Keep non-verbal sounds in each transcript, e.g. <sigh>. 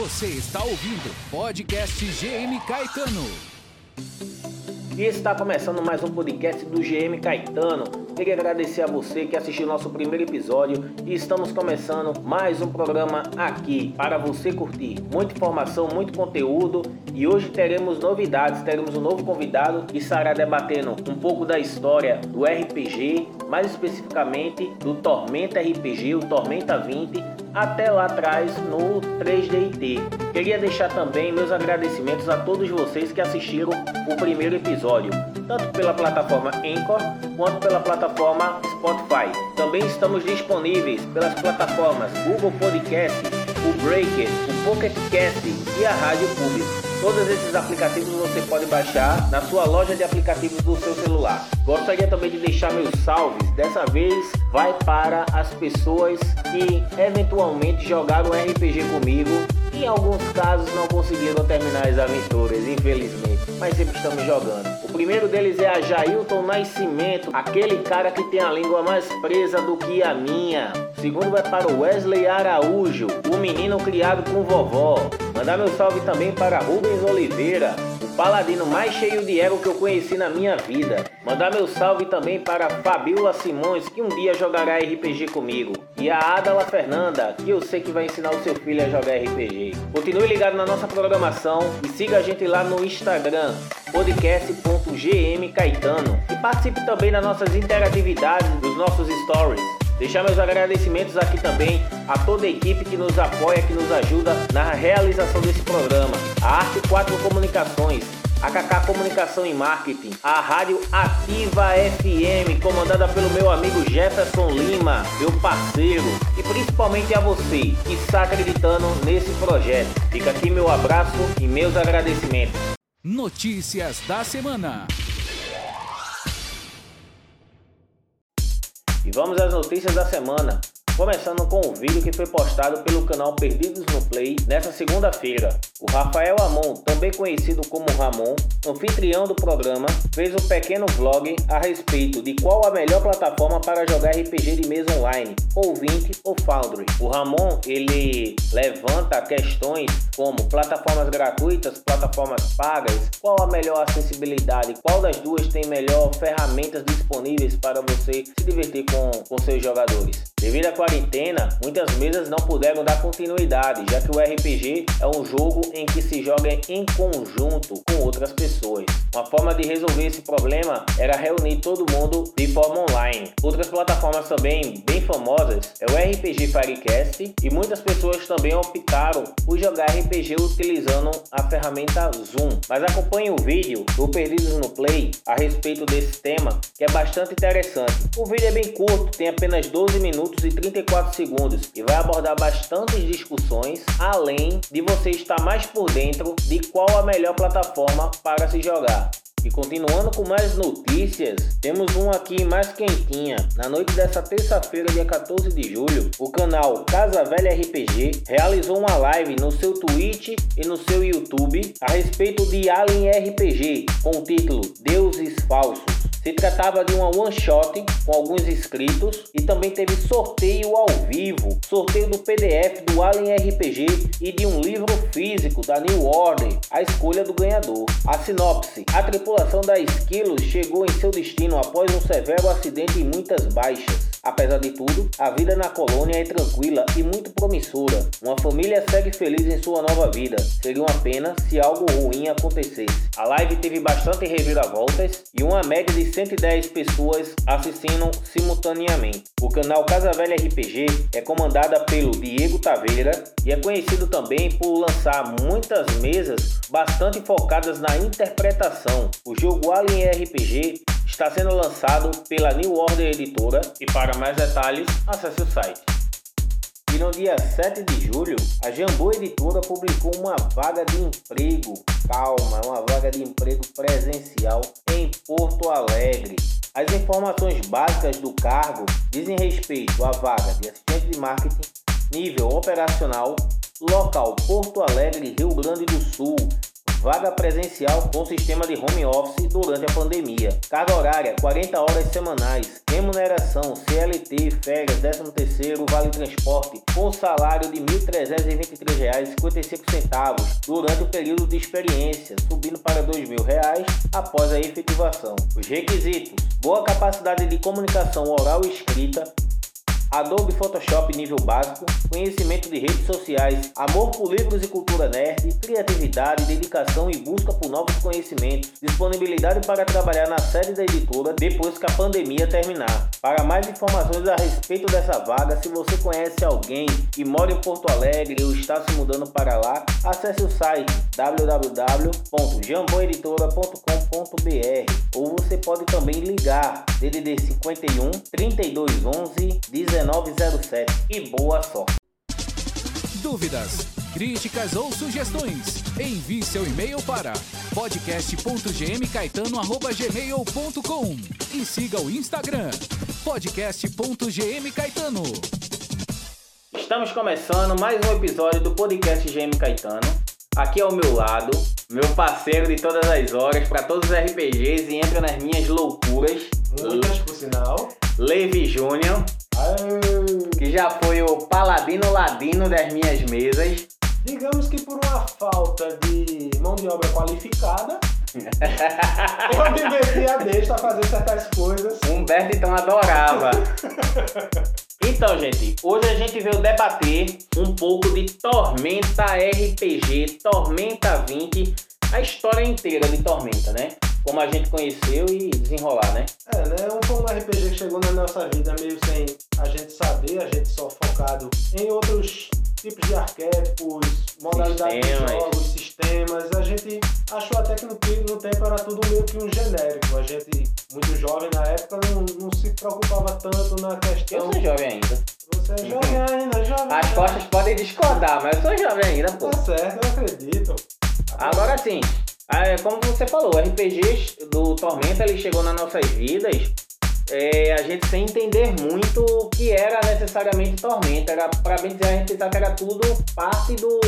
Você está ouvindo Podcast GM Caetano. E está começando mais um podcast do GM Caetano. Queria agradecer a você que assistiu nosso primeiro episódio e estamos começando mais um programa aqui para você curtir. Muita informação, muito conteúdo e hoje teremos novidades, teremos um novo convidado que estará debatendo um pouco da história do RPG, mais especificamente do Tormenta RPG, o Tormenta 20, até lá atrás no 3DIT. Queria deixar também meus agradecimentos a todos vocês que assistiram o primeiro episódio, tanto pela plataforma Anchor quanto pela plataforma Spotify. Também estamos disponíveis pelas plataformas Google Podcast, o Breaker, o Pocket Cast e a Rádio Público. Todos esses aplicativos você pode baixar na sua loja de aplicativos do seu celular. Gostaria também de deixar meus salves. Dessa vez vai para as pessoas que eventualmente jogaram RPG comigo e em alguns casos não conseguiram terminar as aventuras, infelizmente. Mas sempre estamos jogando. O primeiro deles é a Jailton Nascimento, aquele cara que tem a língua mais presa do que a minha. O segundo vai para o Wesley Araújo, o menino criado com vovó. Mandar meu salve também para Rubens Oliveira, paladino mais cheio de ego que eu conheci na minha vida. Mandar meu salve também para Fabiola Simões, que um dia jogará RPG comigo. E a Adala Fernanda, que eu sei que vai ensinar o seu filho a jogar RPG. Continue ligado na nossa programação e siga a gente lá no Instagram, podcast.gmcaetano. E participe também das nossas interatividades, dos nossos stories. Deixar meus agradecimentos aqui também a toda a equipe que nos apoia, que nos ajuda na realização desse programa. A Arte 4 Comunicações, a KK Comunicação e Marketing, a Rádio Ativa FM, comandada pelo meu amigo Jefferson Lima, meu parceiro, e principalmente a você que está acreditando nesse projeto. Fica aqui meu abraço e meus agradecimentos. Notícias da semana. E vamos às notícias da semana. Começando com o vídeo que foi postado pelo canal Perdidos no Play nesta segunda-feira. O Rafael Amon, também conhecido como Ramon, anfitrião do programa, fez um pequeno vlog a respeito de qual a melhor plataforma para jogar RPG de mesa online, ou 20 ou Foundry. O Ramon, ele levanta questões como plataformas gratuitas, plataformas pagas, qual a melhor acessibilidade, qual das duas tem melhor ferramentas disponíveis para você se divertir com, com seus jogadores. Devido à quarentena, muitas mesas não puderam dar continuidade, já que o RPG é um jogo em que se joga em conjunto com outras pessoas. Uma forma de resolver esse problema era reunir todo mundo de forma online. Outras plataformas também bem famosas é o RPG Firecast e muitas pessoas também optaram por jogar RPG utilizando a ferramenta Zoom. Mas acompanhe o vídeo do Perdidos no Play a respeito desse tema, que é bastante interessante. O vídeo é bem curto, tem apenas 12 minutos e 34 segundos e vai abordar bastantes discussões, além de você estar mais por dentro de qual a melhor plataforma para se jogar. E continuando com mais notícias, temos um aqui mais quentinha. Na noite dessa terça-feira, dia 14 de julho, o canal Casa Velha RPG realizou uma live no seu Twitch e no seu YouTube a respeito de Alien RPG com o título Deuses Falsos. Se tratava de uma one shot com alguns inscritos e também teve sorteio ao vivo, sorteio do PDF do Alien RPG e de um livro físico da New Order, a escolha do ganhador. A sinopse: a tripulação da Esquilos chegou em seu destino após um severo acidente e muitas baixas. Apesar de tudo, a vida na colônia é tranquila e muito promissora. Uma família segue feliz em sua nova vida. Seria uma pena se algo ruim acontecesse. A live teve bastante reviravoltas e uma média de 110 pessoas assistindo simultaneamente. O canal Casa Velha RPG é comandada pelo Diego Taveira e é conhecido também por lançar muitas mesas bastante focadas na interpretação. O jogo Alien RPG está sendo lançado pela New Order Editora e para mais detalhes acesse o site. E no dia 7 de julho, a Jambu Editora publicou uma vaga de emprego, calma, uma vaga de emprego presencial em Porto Alegre. As informações básicas do cargo dizem respeito à vaga de assistente de marketing, nível operacional, local Porto Alegre, Rio Grande do Sul, vaga presencial com sistema de home office durante a pandemia. Carga horária 40 horas semanais. Remuneração CLT, férias, 13 terceiro, vale transporte com salário de R$ 1.323,55 durante o período de experiência, subindo para R$ 2.000 após a efetivação. Os requisitos: boa capacidade de comunicação oral e escrita, Adobe Photoshop nível básico, conhecimento de redes sociais, amor por livros e cultura nerd, criatividade, dedicação e busca por novos conhecimentos, disponibilidade para trabalhar na sede da editora depois que a pandemia terminar. Para mais informações a respeito dessa vaga, se você conhece alguém que mora em Porto Alegre ou está se mudando para lá, acesse o site www.jamboeditora.com.br ou você pode também ligar DDD 51 3211 19 1907 e boa sorte. Dúvidas, críticas ou sugestões? Envie seu e-mail para podcast.gmcaetano@gmail.com e siga o Instagram podcast.gmcaetano. Estamos começando mais um episódio do podcast GM Caetano. Aqui ao meu lado, meu parceiro de todas as horas para todos os RPGs e entra nas minhas loucuras. Muitas, por sinal. Levi Júnior que já foi o paladino ladino das minhas mesas. Digamos que por uma falta de mão de obra qualificada, <laughs> eu meti a besta a fazer certas coisas. Humberto então adorava. <laughs> Então, gente, hoje a gente veio debater um pouco de Tormenta RPG, Tormenta 20, a história inteira de Tormenta, né? Como a gente conheceu e desenrolar, né? É, né? Foi um RPG que chegou na nossa vida meio sem a gente saber, a gente só focado em outros tipos de arquétipos, modalidades sistemas. de jogos, sistemas. A gente achou até que no, no tempo era tudo meio que um genérico. A gente, muito jovem na época, não, não se preocupava tanto na questão. Eu sou jovem ainda. Você é jovem ainda, jovem. As costas podem discordar, mas eu sou jovem ainda, pô. Tá certo, eu acredito. Agora sim, é, como você falou, o RPG do Tormenta ele chegou nas nossas vidas é, a gente sem entender muito o que era necessariamente Tormenta. Era, para bem dizer, a gente pensava que era tudo parte do,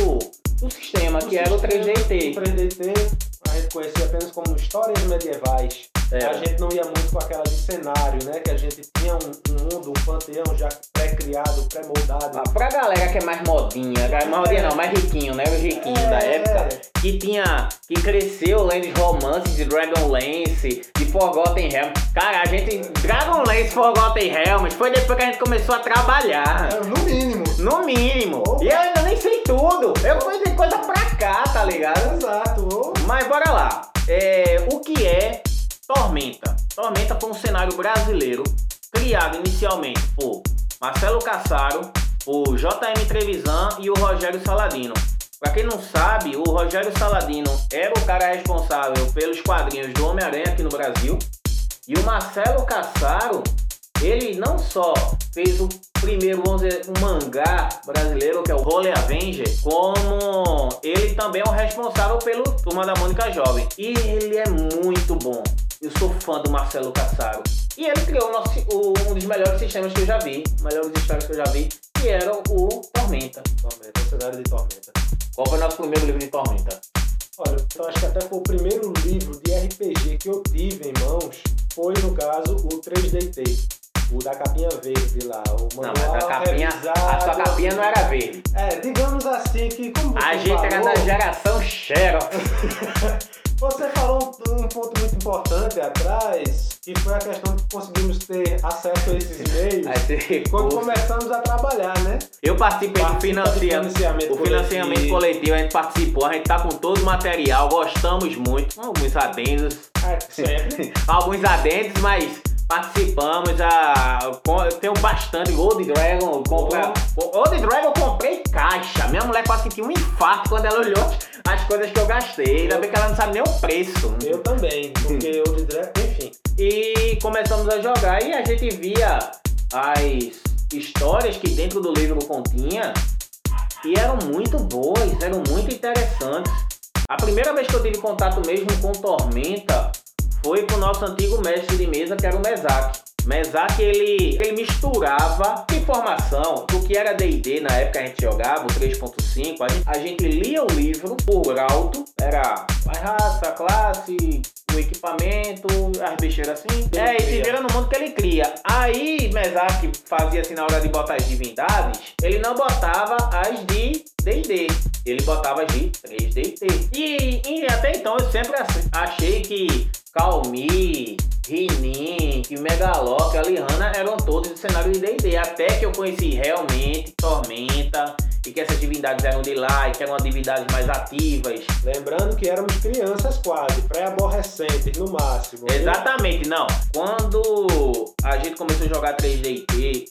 do sistema, do que sistema, era o 3DT. O 3DT a gente conhecia apenas como histórias medievais. É. A gente não ia muito com aquela de cenário, né? Que a gente tinha um, um mundo, um panteão já pré-criado, pré-moldado. Ah, pra galera que é mais modinha, mais modinha é. não, mais riquinho, né? O riquinho é, da época. Que tinha. Que cresceu lendo romances de Dragonlance, de Forgotten Realms. Cara, a gente. Dragonlance, Forgotten Realms foi depois que a gente começou a trabalhar. É, no mínimo. No mínimo. Opa. E eu ainda nem sei tudo. Eu fui de coisa pra cá, tá ligado? Exato. Mas bora lá. É, o que é Tormenta. Tormenta foi um cenário brasileiro criado inicialmente por Marcelo Cassaro, o JM Trevisan e o Rogério Saladino. Para quem não sabe, o Rogério Saladino era o cara responsável pelos quadrinhos do Homem-Aranha aqui no Brasil. E o Marcelo Cassaro, ele não só fez o primeiro, vamos dizer, um mangá brasileiro, que é o Holy Avenger, como ele também é o responsável pelo Turma da Mônica Jovem. E ele é muito bom. Eu sou fã do Marcelo Cassaro. E ele criou nosso, o, um dos melhores sistemas que eu já vi, melhores histórias que eu já vi, que era o Tormenta. Tormenta, o cenário de Tormenta. Qual foi o nosso primeiro livro de Tormenta? Olha, eu acho que até foi o primeiro livro de RPG que eu tive em mãos, foi no caso o 3DT. O da capinha verde lá, o manual não, mas a capinha, a sua capinha não era verde. É, digamos assim que como A gente falou, era da geração Xerox. <laughs> Você falou um, ponto muito importante atrás, que foi a questão de conseguimos ter acesso a esses e-mails quando começamos a trabalhar, né? Eu participei do financiamento, financiamento, o financiamento coletivo. a gente participou, a gente tá com todo o material, gostamos muito, alguns adendos. É, sempre. <laughs> alguns adendos, mas participamos, a, eu tenho bastante Gold Dragon, compra, Gold Dragon eu comprei caixa, minha mulher quase sentiu um infarto quando ela olhou as coisas que eu gastei, ainda bem que ela não sabe nem o preço. Eu também, porque <laughs> Gold Dragon, enfim. E começamos a jogar e a gente via as histórias que dentro do livro continha e eram muito boas, eram muito interessantes. A primeira vez que eu tive contato mesmo com Tormenta foi com o nosso antigo mestre de mesa, que era o Mesak. Mesac ele, ele misturava informação do que era D&D na época a gente jogava, o 3.5. A gente, a gente lia o livro por alto, era raça, classe, o equipamento, as besteiras assim. É, e se vira no mundo que ele cria. Aí, Mesac fazia assim na hora de botar as divindades, ele não botava as de D&D. Ele botava as de 3D e, e até então eu sempre achei que Calmi, Rinin, Megaloc, Alihana eram todos do cenário de D&D. Até que eu conheci realmente Tormenta e que essas divindades eram de lá e que eram divindades mais ativas. Lembrando que éramos crianças quase, pré-aborrecentes no máximo. Exatamente, não. Quando a gente começou a jogar 3D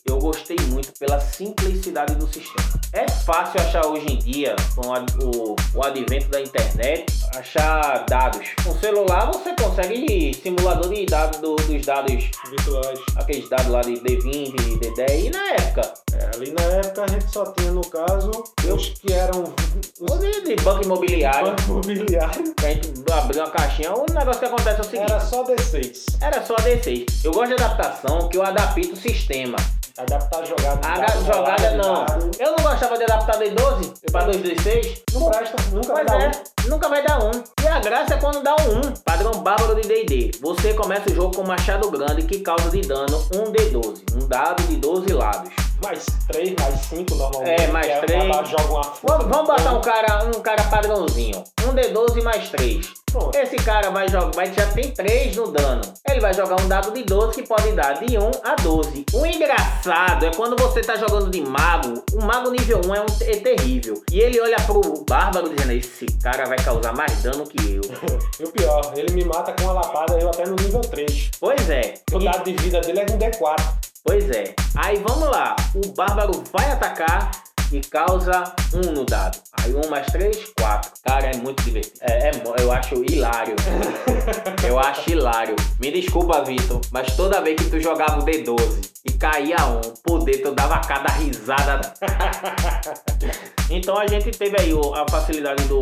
eu gostei muito pela simplicidade do sistema. É fácil achar hoje em dia, com o, o advento da internet, achar dados. Com celular você consegue simulador de dados do, dos dados virtuais. Aqueles dados lá de D20, de D10. E na época? É, ali na época a gente só tinha no caso eu, os que eram. Os de, de banco imobiliário. Banco imobiliário. A gente abriu uma caixinha. O negócio que acontece é o seguinte. Era só D6. Era só D6. Eu gosto de adaptação que eu adapto o sistema. Adaptar jogada. A jogada não. Eu não gostava de adaptar de 12 para 2D6. Não presta, nunca vai dar é, um. Nunca vai dar um. E a graça é quando dá um 1. Padrão bárbaro de DD. Você começa o jogo com um machado grande que causa de dano 1 D12. Um dado de 12 lados. Mais 3, mais 5 normalmente. É, mais 3. Joga uma vamos, vamos botar um cara, um cara padrãozinho. Um D12 mais 3. Pronto. Esse cara vai jogar, vai, já tem 3 no dano. Ele vai jogar um dado de 12 que pode dar de 1 a 12. O engraçado é quando você tá jogando de mago, o mago nível 1 é, um, é terrível. E ele olha pro bárbaro dizendo: Esse cara vai causar mais dano que eu. <laughs> e o pior, ele me mata com uma lapada, eu até no nível 3. Pois é. O e... dado de vida dele é um D4. Pois é. Aí vamos lá. O bárbaro vai atacar e causa um no dado. Aí um mais três, quatro. Cara, é muito divertido. É, é eu acho hilário. <laughs> eu acho hilário. Me desculpa, Vitor, mas toda vez que tu jogava o D12 e caía um, poder, tu dava cada risada. <laughs> então a gente teve aí a facilidade do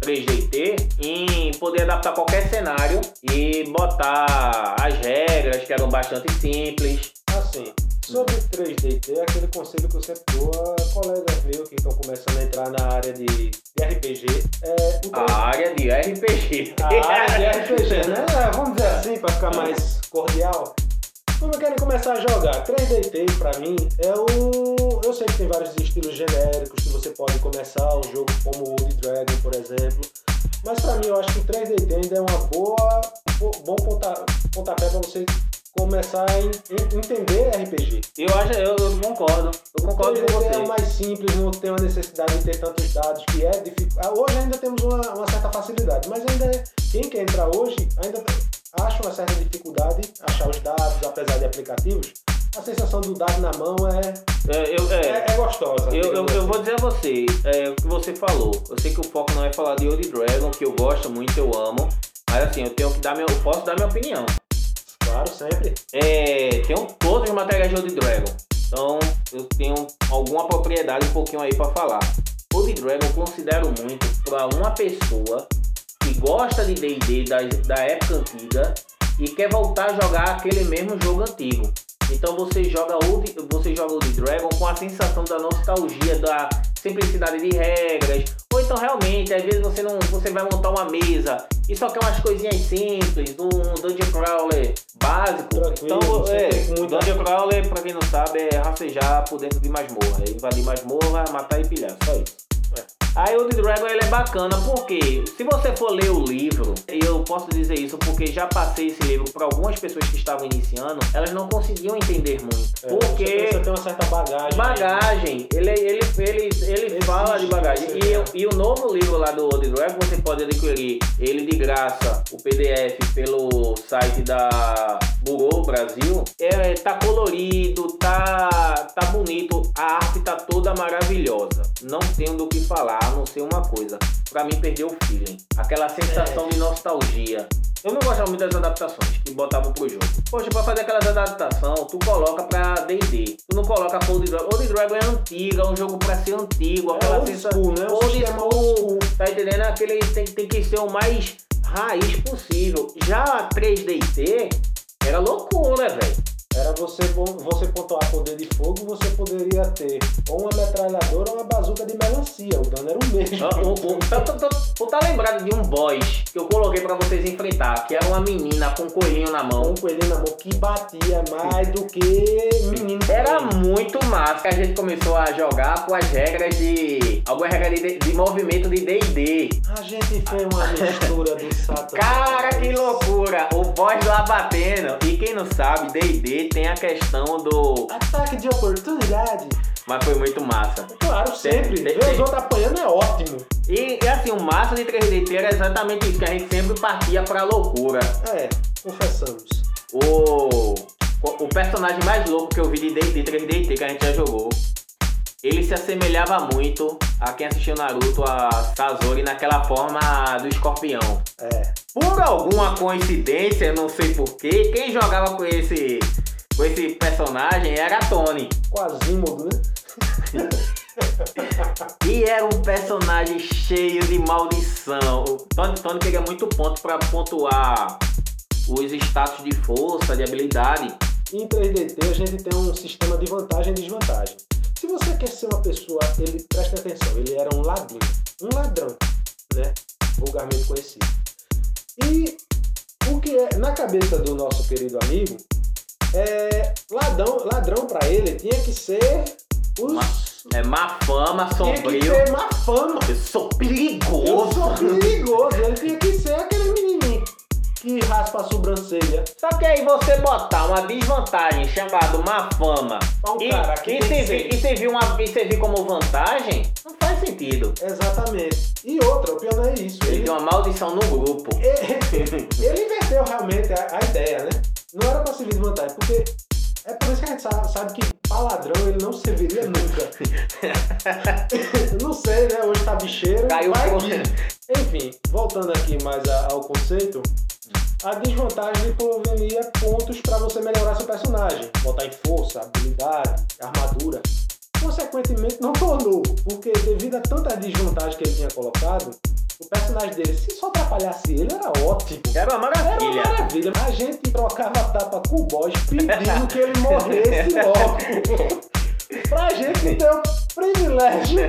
3DT em poder adaptar qualquer cenário e botar as regras que eram bastante simples. Assim, Sobre 3DT, é aquele conselho que eu sempre dou a colegas meus que estão começando a entrar na área de, de RPG. É, 3... A área de RPG. A área de RPG, né? <laughs> É, vamos dizer assim, para ficar mais cordial. Como querem começar a jogar? 3DT para mim é o. Eu sei que tem vários estilos genéricos que você pode começar um jogo como Old Dragon, por exemplo. Mas para mim eu acho que o 3DT ainda é uma boa, bom pontapé para você começar a entender RPG. Eu acho, eu, eu concordo. Eu concordo com você. É mais simples, não tem uma necessidade de ter tantos dados, que é difícil. Ah, hoje ainda temos uma, uma certa facilidade, mas ainda é, quem quer entrar hoje ainda acha uma certa dificuldade achar os dados, apesar de aplicativos. A sensação do dado na mão é, é, eu, é, é, é gostosa. Eu, eu, eu, vou dizer a você, é, o que você falou. Eu sei que o foco não é falar de Old Dragon, que eu gosto muito, eu amo. Mas assim, eu tenho que dar meu, eu posso dar minha opinião. Claro, sempre. É, tenho todos os materiais de Old Dragon. Então eu tenho alguma propriedade um pouquinho aí para falar. Old Dragon eu considero muito para uma pessoa que gosta de D&D da, da época antiga e quer voltar a jogar aquele mesmo jogo antigo. Então você joga Old, você joga Old Dragon com a sensação da nostalgia, da simplicidade de regras. Ou então realmente, às vezes você não. Você vai montar uma mesa e só quer umas coisinhas simples, um Dungeon Crawler básico. Tranquilo, então, é, Dungeon Crawler, pra quem não sabe, é rastejar por dentro de masmorra. Invadir masmorra, matar e pilhar. Só isso. Aí o The Dragon ele é bacana porque se você for ler o livro, eu posso dizer isso porque já passei esse livro para algumas pessoas que estavam iniciando, elas não conseguiam entender muito. É, porque você tem uma certa bagagem. Bagagem. Ele, ele, ele, ele fala de bagagem. E, e, o novo livro lá do The Dragon você pode adquirir ele de graça, o PDF, pelo site da Burô Brasil. É, tá colorido, tá, tá bonito, a arte tá toda maravilhosa. Não tenho do que falar a não ser uma coisa. Pra mim, perdeu o feeling. Aquela sensação é. de nostalgia. Eu não gostava muito das adaptações que botavam pro jogo. Poxa, pra fazer aquelas adaptações, tu coloca pra D&D. Tu não coloca pra Old Dragon. Old Dragon é antiga, é um jogo pra ser antigo. Aquela é old. School, né? Old school, Tá entendendo? Aquele tem, tem que ser o mais raiz possível. Já a 3DT era loucura, velho. Era você, você pontuar poder de fogo, você poderia ter ou uma metralhadora ou uma bazuca de melancia. O dano era o mesmo. Tu, tá lembrado de um boss que eu coloquei pra vocês enfrentar, que era uma menina com um coelhinho na mão. Um coelhinho na mão que batia mais do que menino. Era muito massa que a gente começou a jogar com as regras de. algumas regras de, de movimento de DD. A gente fez uma mistura do Satanás. Cara, que loucura! O boss lá batendo. E quem não sabe, DD tem a questão do. Ataque de oportunidade. Mas foi muito massa. Claro, sempre. Tem, Ver os outros apanhando é ótimo. E, e, assim, o massa de 3DT era exatamente isso, que a gente sempre partia pra loucura. É, confessamos. O, o personagem mais louco que eu vi de D&D 3DT que a gente já jogou, ele se assemelhava muito a quem assistiu Naruto, a Sazori, naquela forma do escorpião. É. Por alguma coincidência, não sei porquê, quem jogava com esse com esse personagem era Tony. Quasimodo, né? <laughs> e era um personagem cheio de maldição. O Tony, Tony queria muito ponto para pontuar os status de força, de habilidade. Em 3DT a gente tem um sistema de vantagem e desvantagem. Se você quer ser uma pessoa, ele presta atenção, ele era um ladinho, um ladrão, né? Vulgarmente conhecido. E o que é na cabeça do nosso querido amigo, é, ladrão, ladrão para ele tinha que ser os. Má, é má fama, sombrio. Tinha que ser má fama. Eu sou perigoso. Eu sou perigoso. Ele tinha que ser aquele menininho que raspa a sobrancelha. Só que aí você botar uma desvantagem chamada má fama um e, cara que e, servir, e, servir uma, e servir como vantagem, não faz sentido. Exatamente. E outra, o pior não é isso. Ele, ele tem uma maldição no grupo. Ele, ele inverteu realmente a, a ideia, né? Não era pra servir de vantagem, porque é por isso que a gente sabe, sabe que paladrão ele não serviria nunca. <laughs> não sei, né? Hoje tá bicheiro. Caiu vai que... Enfim, voltando aqui mais ao conceito, a desvantagem proveria pontos para você melhorar seu personagem, botar em força, habilidade, armadura. Consequentemente, não tornou, porque devido a tanta desvantagem que ele tinha colocado, o personagem dele, se só atrapalhasse ele, era ótimo. Era uma maravilha. Era uma maravilha. A gente trocava tapa com o boss pedindo que ele morresse <laughs> logo. pra gente ter o privilégio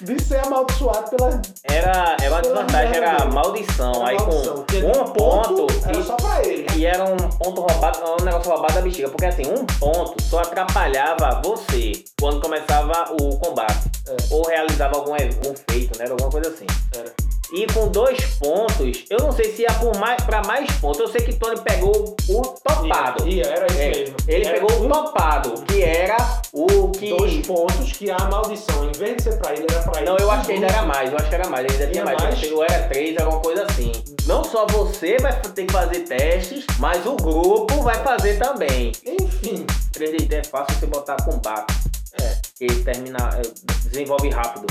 de ser amaldiçoado pela. Era, era uma desvantagem, era maldição. Aí maldição, com um ponto. Era e, só pra ele. E era um ponto roubado, um negócio roubado da bexiga. Porque assim, um ponto só atrapalhava você quando começava o combate. É. Ou realizava algum, algum feito, né? Alguma coisa assim. Era. E com dois pontos, eu não sei se ia por mais, pra mais pontos. Eu sei que Tony pegou o topado. Ia, ia era isso é, mesmo. Ele era pegou o topado, que era o que. Dois pontos que a maldição, em vez de ser pra ele, era pra ele. Não, eu acho que ainda era mais, eu acho que era mais, ele ainda tinha mais. mais. Ou era três, alguma coisa assim. Não só você vai ter que fazer testes, mas o grupo vai fazer também. Enfim. 3D é fácil você botar combate. É. Que termina, é, desenvolve rápido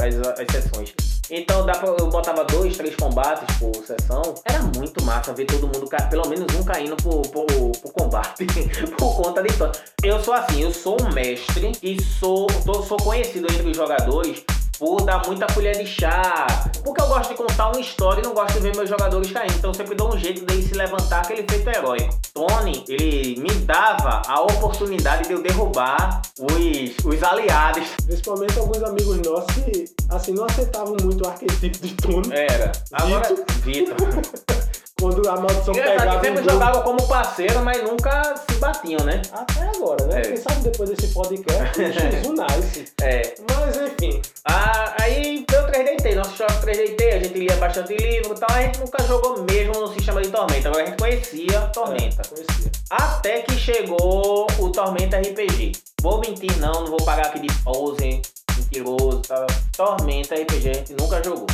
as, as sessões. Então dá pra, eu botava dois, três combates por sessão. Era muito massa ver todo mundo, pelo menos um caindo por, por, por combate, <laughs> por conta de história. Eu sou assim, eu sou um mestre e sou, tô, sou conhecido entre os jogadores por dar muita colher de chá. Porque eu gosto de contar uma história e não gosto de ver meus jogadores caindo. Então eu sempre dou um jeito dele se levantar aquele feito heróico. Tony, ele me dava a oportunidade de eu derrubar os, os aliados. Principalmente alguns amigos nossos que assim não aceitavam muito o arquetipo de Tony. Era. Agora, Vitor. <laughs> Quando a maldição pegava. sempre jogavam como parceiro, mas nunca se batiam, né? Até agora, né? É. Quem sabe depois desse podcast, o <laughs> nice. É. Mas enfim. Ah, aí deu 3DT, nosso jogo 3DT, a gente lia bastante livro e tal, a gente nunca jogou mesmo no sistema de Tormenta, agora a gente conhecia Tormenta. É, conhecia. Até que chegou o Tormenta RPG. Vou mentir não, não vou pagar aqui de pose, mentiroso, tá? Tormenta RPG a gente nunca jogou.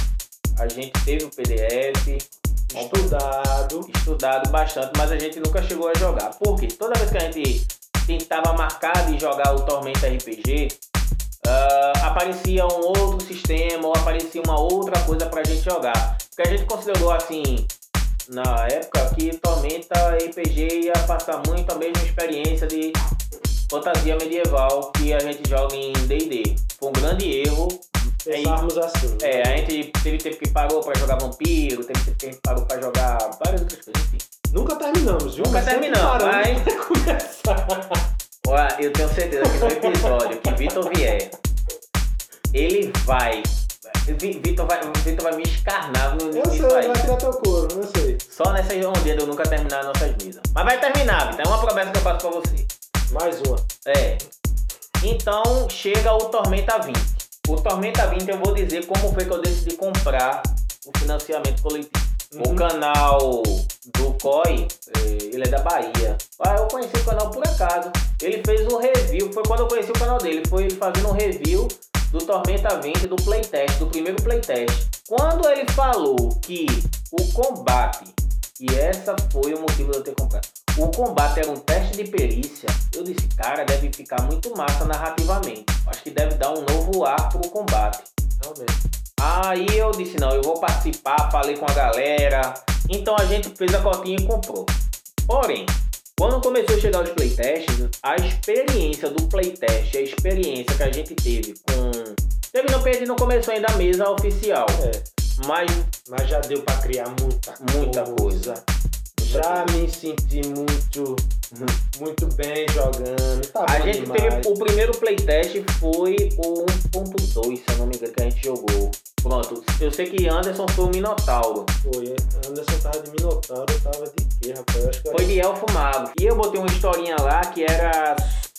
A gente teve o PDF, Estudado. Estudado bastante, mas a gente nunca chegou a jogar. Por quê? Toda vez que a gente tentava marcar de jogar o Tormenta RPG, uh, ah, aparecia um outro sistema ou aparecia uma outra coisa pra gente jogar. Porque a gente considerou assim, na época, que Tormenta RPG ia passar muito a mesma experiência de fantasia medieval que a gente joga em D&D. Foi um grande erro Pensarmos assim. É, a gente teve tempo que parou pra jogar vampiro, teve tempo que a gente parou pra jogar várias outras coisas, enfim. Nunca terminamos, viu? Nunca Mas terminamos, mas-. Olha, eu tenho certeza que no episódio que Vitor vier, ele vai. Vi- Vitor vai, Vitor vai me escarnar no Eu sei, aí. vai tirar teu couro, eu sei. Só nessa ondinha de eu nunca terminar nossas vidas. Mas vai terminar, Vitor. É uma promessa que eu faço pra você. Mais uma. É. Então chega o Tormenta 20. O Tormenta 20 eu vou dizer como foi que eu decidi comprar o financiamento coletivo. O Uhum. canal do COI, eh, ele é da Bahia. Ah, eu conheci o canal por acaso. Ele fez um review, foi quando eu conheci o canal dele, foi ele fazendo um review do Tormenta 20 do playtest, do primeiro playtest. Quando ele falou que o combate, e essa foi o motivo de eu ter comprado, o combate era um teste de perícia, eu disse, cara, deve ficar muito massa narrativamente. Acho que deve dar um novo ar pro combate. Realmente. Aí eu disse, não, eu vou participar, falei com a galera. Então a gente fez a cotinha e comprou. Porém, quando começou a chegar os playtests, a experiência do playtest, a experiência que a gente teve com... Teve não, gente não começou ainda a mesa oficial, É. mas Mas já deu pra criar muita Muita coisa. Já me senti muito, muito bem jogando. Tá a gente demais. teve... O primeiro playtest foi o 1.2, se eu não me engano, que a gente jogou. Pronto, eu sei que Anderson foi o Minotauro. Foi, Anderson tava de Minotauro, eu tava de quê, rapaz? Que Foi de Elfo Mago. E eu botei uma historinha lá que era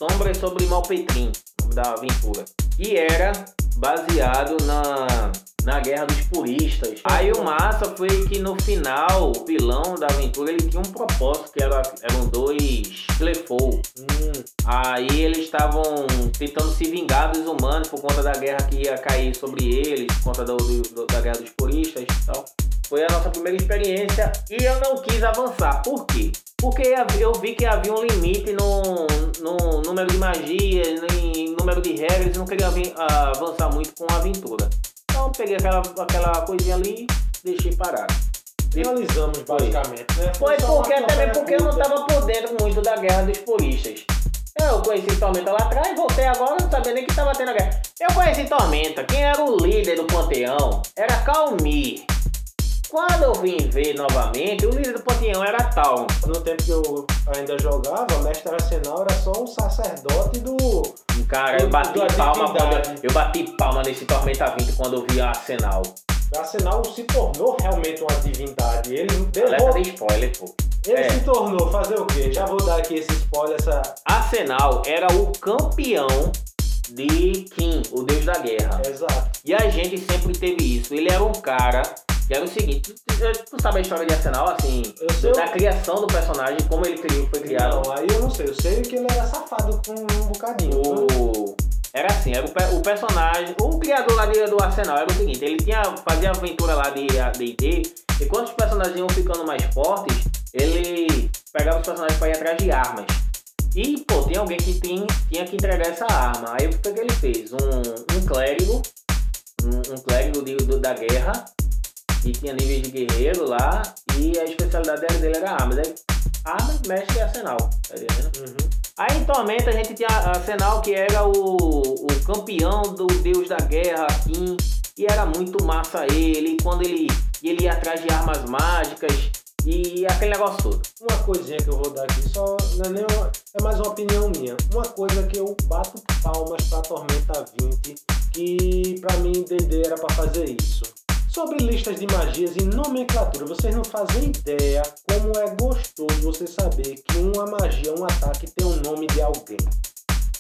Sombras sobre Malpetrim, da aventura. E era baseado na, na Guerra dos Puristas. Aí o massa foi que no final, o vilão da aventura, ele tinha um propósito, que era, eram dois Clefou. Hum, Aí eles estavam tentando se vingar dos humanos por conta da guerra que ia cair sobre eles, por conta do, do- da guerra dos puristas e tal. Foi a nossa primeira experiência e eu não quis avançar. Por quê? Porque eu vi que havia um limite no, no número de magias, em número de regras, e não queria avançar muito com a aventura. Então eu peguei aquela, aquela coisinha ali e deixei parado. finalizamos basicamente, né? Foi porque também porque eu não curta. tava por dentro muito da guerra dos puristas. Eu conheci Tormenta lá atrás, voltei agora, não sabia nem que tava tendo a guerra. Eu conheci Tormenta, quem era o líder do panteão era Calmir. Quando eu vim ver novamente, o líder do panteão era Tal. No tempo que eu ainda jogava, Mestre Arsenal era só um sacerdote do. Cara, eu Do- bati da palma quando eu bati palma nesse Tormenta 20 quando eu vi a Arsenal. Arsenal se tornou realmente uma divindade. Ele Alerta derrubou. de spoiler, pô. Ele É. se tornou, fazer o quê? Já vou dar aqui esse spoiler, essa. Arsenal era o campeão de Kim, o deus da guerra. Exato. E a gente sempre teve isso. Ele era um cara que era o seguinte: tu, tu- tu sabe a história de Arsenal, assim, Eu sei. da criação do personagem, como ele criou, foi criado. Não, aí eu não sei. Eu sei que ele era safado com um bocadinho. né? O... Era assim, era o, o personagem, o criador lá de- do Arsenal era o seguinte, ele tinha, fazia aventura lá de D&D, e quando os personagens iam ficando mais fortes, ele pegava os personagens para ir atrás de armas. E, pô, tem alguém que tinha, tinha que entregar essa arma. Aí o que, que ele fez? Um, um clérigo, um, um clérigo de- do- da guerra, e tinha níveis de guerreiro lá, e a especialidade dele, era armas. Aí, armas, mestre e arsenal, tá? Uhum. Aí em Tormenta a gente tinha Arsenal que era o, o campeão do deus da guerra, Kim, e era muito massa ele, quando ele, ele ia atrás de armas mágicas e aquele negócio todo. Uma coisinha que eu vou dar aqui, só não é, nem uma- é mais uma opinião minha. Uma coisa que eu bato palmas pra Tormenta 20, que pra mim D&D era pra fazer isso. Sobre listas de magias e nomenclatura, vocês não fazem ideia como é gostoso você saber que uma magia, um ataque tem um nome de alguém.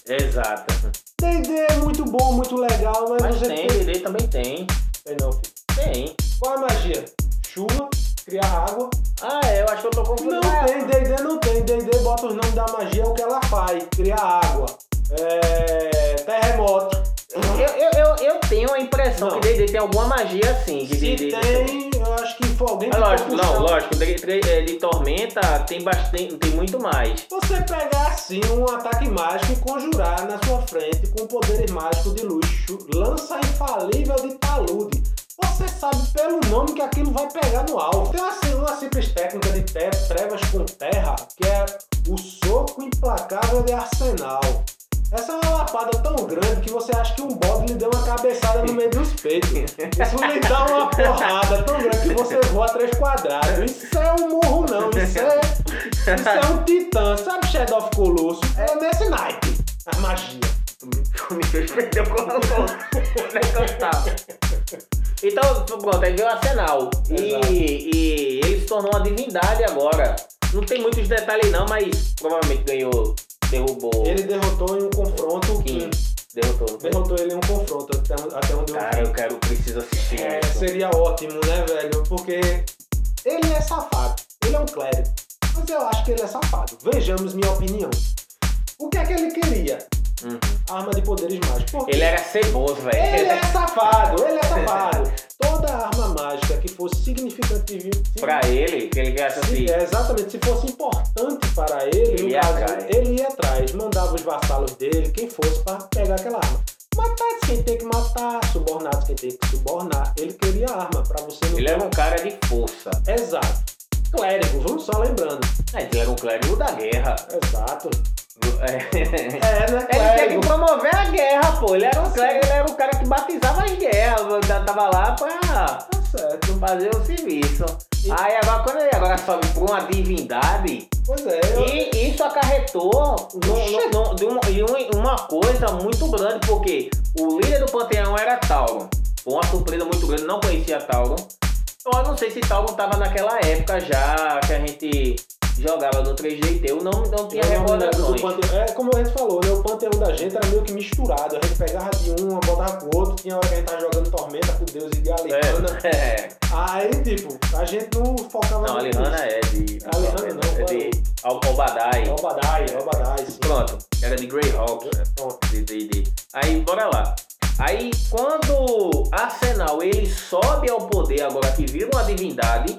Exato. D&D é muito bom, muito legal, mas, Mas você tem, DD também tem. Tem não, filho. Tem. Qual é a magia? Chuva, criar água. Ah, é, eu acho que eu tô confundindo. Não tem, D&D não tem. D&D bota os nomes da magia, é o que ela faz. Criar água. É... Terremoto. Eu, eu, eu, eu tenho a impressão Não. que DD tem alguma magia assim. De Se D&D. tem, eu acho que foi alguém Ah, lógico, não, lógico. É, de Tormenta tem bastante, tem muito mais. Você pegar assim um ataque mágico e conjurar na sua frente com poderes mágicos de luxo, lança infalível de talude. Você sabe pelo nome que aquilo vai pegar no alvo. Tem assim, uma simples técnica de trevas com terra, que é o soco implacável de arsenal. Essa é uma lapada tão grande que você acha que um bode lhe deu uma cabeçada no meio dos peitos. Isso lhe dá uma porrada tão grande que você voa três quadrados. Isso é um morro, não. Isso é, isso é um titã. Sabe Shadow of Colosso? É nesse naipe. A magia. Me fez perder o. Onde é que eu tava? Então, pronto, aí veio o Arsenal. E, e ele se tornou uma divindade agora. Não tem muitos detalhes não, mas provavelmente ganhou, derrubou Ele derrotou em um confronto. o Kim. Derrotou. Derrotou ele em um confronto, até, até onde eu Cara, eu quero, preciso assistir É, isso. seria ótimo, né, velho? Porque ele é safado. Ele é um clérigo. Mas eu acho que ele é safado. Vejamos minha opinião. O que é que ele queria? Uhum. Arma de poderes mágicos. Ele era ceboso, velho. ele é <laughs> safado, ele é <laughs> safado. Toda arma mágica que fosse significativa. Pra ele, que ele acha assim. É, exatamente, se fosse importante para ele, Ele ia caso, atrás. ele ia atrás, mandava os vassalos dele, quem fosse, para pegar aquela arma. Matar quem tem que matar, subornar quem tem que subornar. Ele queria arma para você não Ele era um cara de força. Exato. Clérigo, vamos só lembrando. É, ele era um clérigo da guerra. Exato. É. É, né? Ele tinha que promover a guerra, pô. Ele era um clérigo, ele era o cara que batizava as guerras. Tava lá pra Tá certo. fazer o serviço. Aí agora, quando ele agora sobe por uma divindade, Pois é, eu... e isso acarretou no- no- no- de um- uma coisa muito grande, porque o líder do panteão era Tauron. Foi uma surpresa muito grande, não conhecia Tauron. Eu não sei se Tauron tava naquela época já que a gente jogava no 3DT, eu não, não tinha recordações. panteão. É como a gente falou, né? O panteão da gente era meio que misturado. A gente pegava de um, botava pro outro. Tinha hora que a gente tava jogando Tormenta com Deus e de Alihana. É, é. Aí, tipo, a gente não focava Não, a muito Lihana é de. Alihana não, é de Obadai. nisso. Obadai, Obadai, sim. Pronto, era de Greyhawk. né? Pronto. de D&D. Aí, bora lá. Aí, quando Arsenal ele sobe ao poder, agora que vira uma divindade,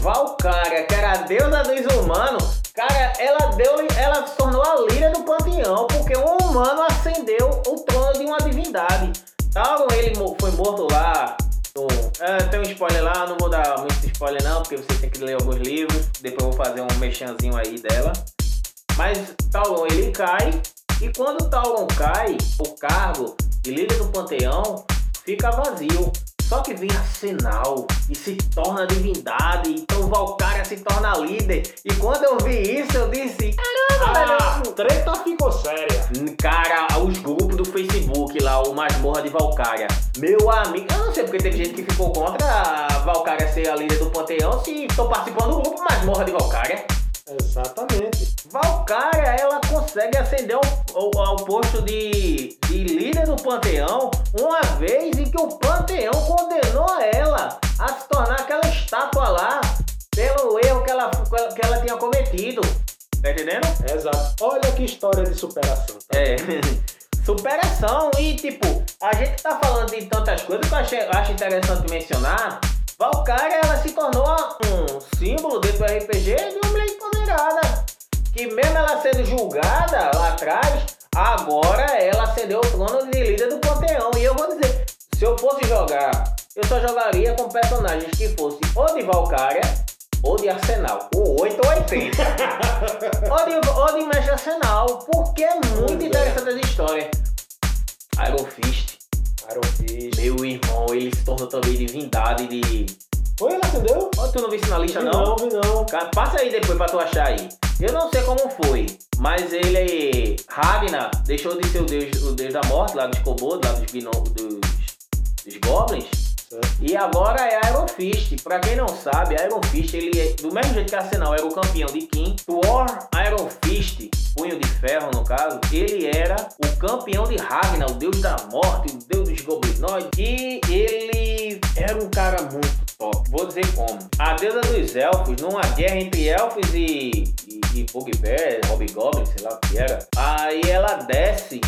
Valkyria, que era a deusa dos humanos, cara, ela deu, ela se tornou a líder do panteão, porque um humano ascendeu o trono de uma divindade. Tauron, ele mo- foi morto lá. no- é, tem um spoiler lá, não vou dar muito spoiler não, porque você tem que ler alguns livros. Depois eu vou fazer um mexanzinho aí dela. Mas Tauron ele cai e quando Tauron cai, o cargo de líder do panteão fica vazio. Só que vem Arsenal e se torna divindade, então Valkyria se torna líder. E quando eu vi isso, eu disse: Caramba, Ah, velho! treta ficou séria. Cara, os grupos do Facebook lá, o Masmorra de Valkyria. Meu amigo, eu não sei porque teve gente que ficou contra a Valkyria ser a líder do panteão se estou participando do grupo Masmorra de Valkyria. Exatamente. Valkyria, ela consegue ascender ao, ao- ao posto de, de líder do panteão uma vez em que o panteão condenou ela a se tornar aquela estátua lá pelo erro que ela, que ela tinha cometido. Tá entendendo? Exato. Olha que história de superação. tá? É. <laughs> Superação e tipo, a gente tá falando de tantas coisas que eu achei- acho interessante mencionar. Valkyria ela se tornou um símbolo dentro do RPG de uma mulher empoderada. Que mesmo ela sendo julgada lá atrás, agora ela acendeu o trono de líder do panteão. E eu vou dizer, se eu fosse jogar, eu só jogaria com personagens que fossem ou de Valkyria ou de Arsenal. O 8 ou 80. <laughs> ou, de, ou de Mestre Arsenal. Porque é muito Pois é. interessante essa história. Iron Fist, Iron Fist. meu irmão, ele se tornou também divindade de. Foi, ele acendeu? Oh, tu não viu isso na lista, não? não, vi não. Cara, Passa aí depois pra tu achar aí. Eu não sei como foi, mas ele, Ragnar, deixou de ser o deus, o deus da morte lá dos kobolds, lá dos, gno- dos, dos goblins. Certo. E agora é Iron Fist. Pra quem não sabe, Iron Fist, ele é, do mesmo jeito que Arsenal era o campeão de Kim, Thor Iron Fist, punho de ferro no caso, ele era o campeão de Ragnar, o deus da morte, o deus dos goblinoides. E ele era um cara muito top. Vou dizer como. A deusa dos elfos, numa guerra entre elfos e, e, e Bugbear, Hobgoblin, sei lá o que era. Aí ela desce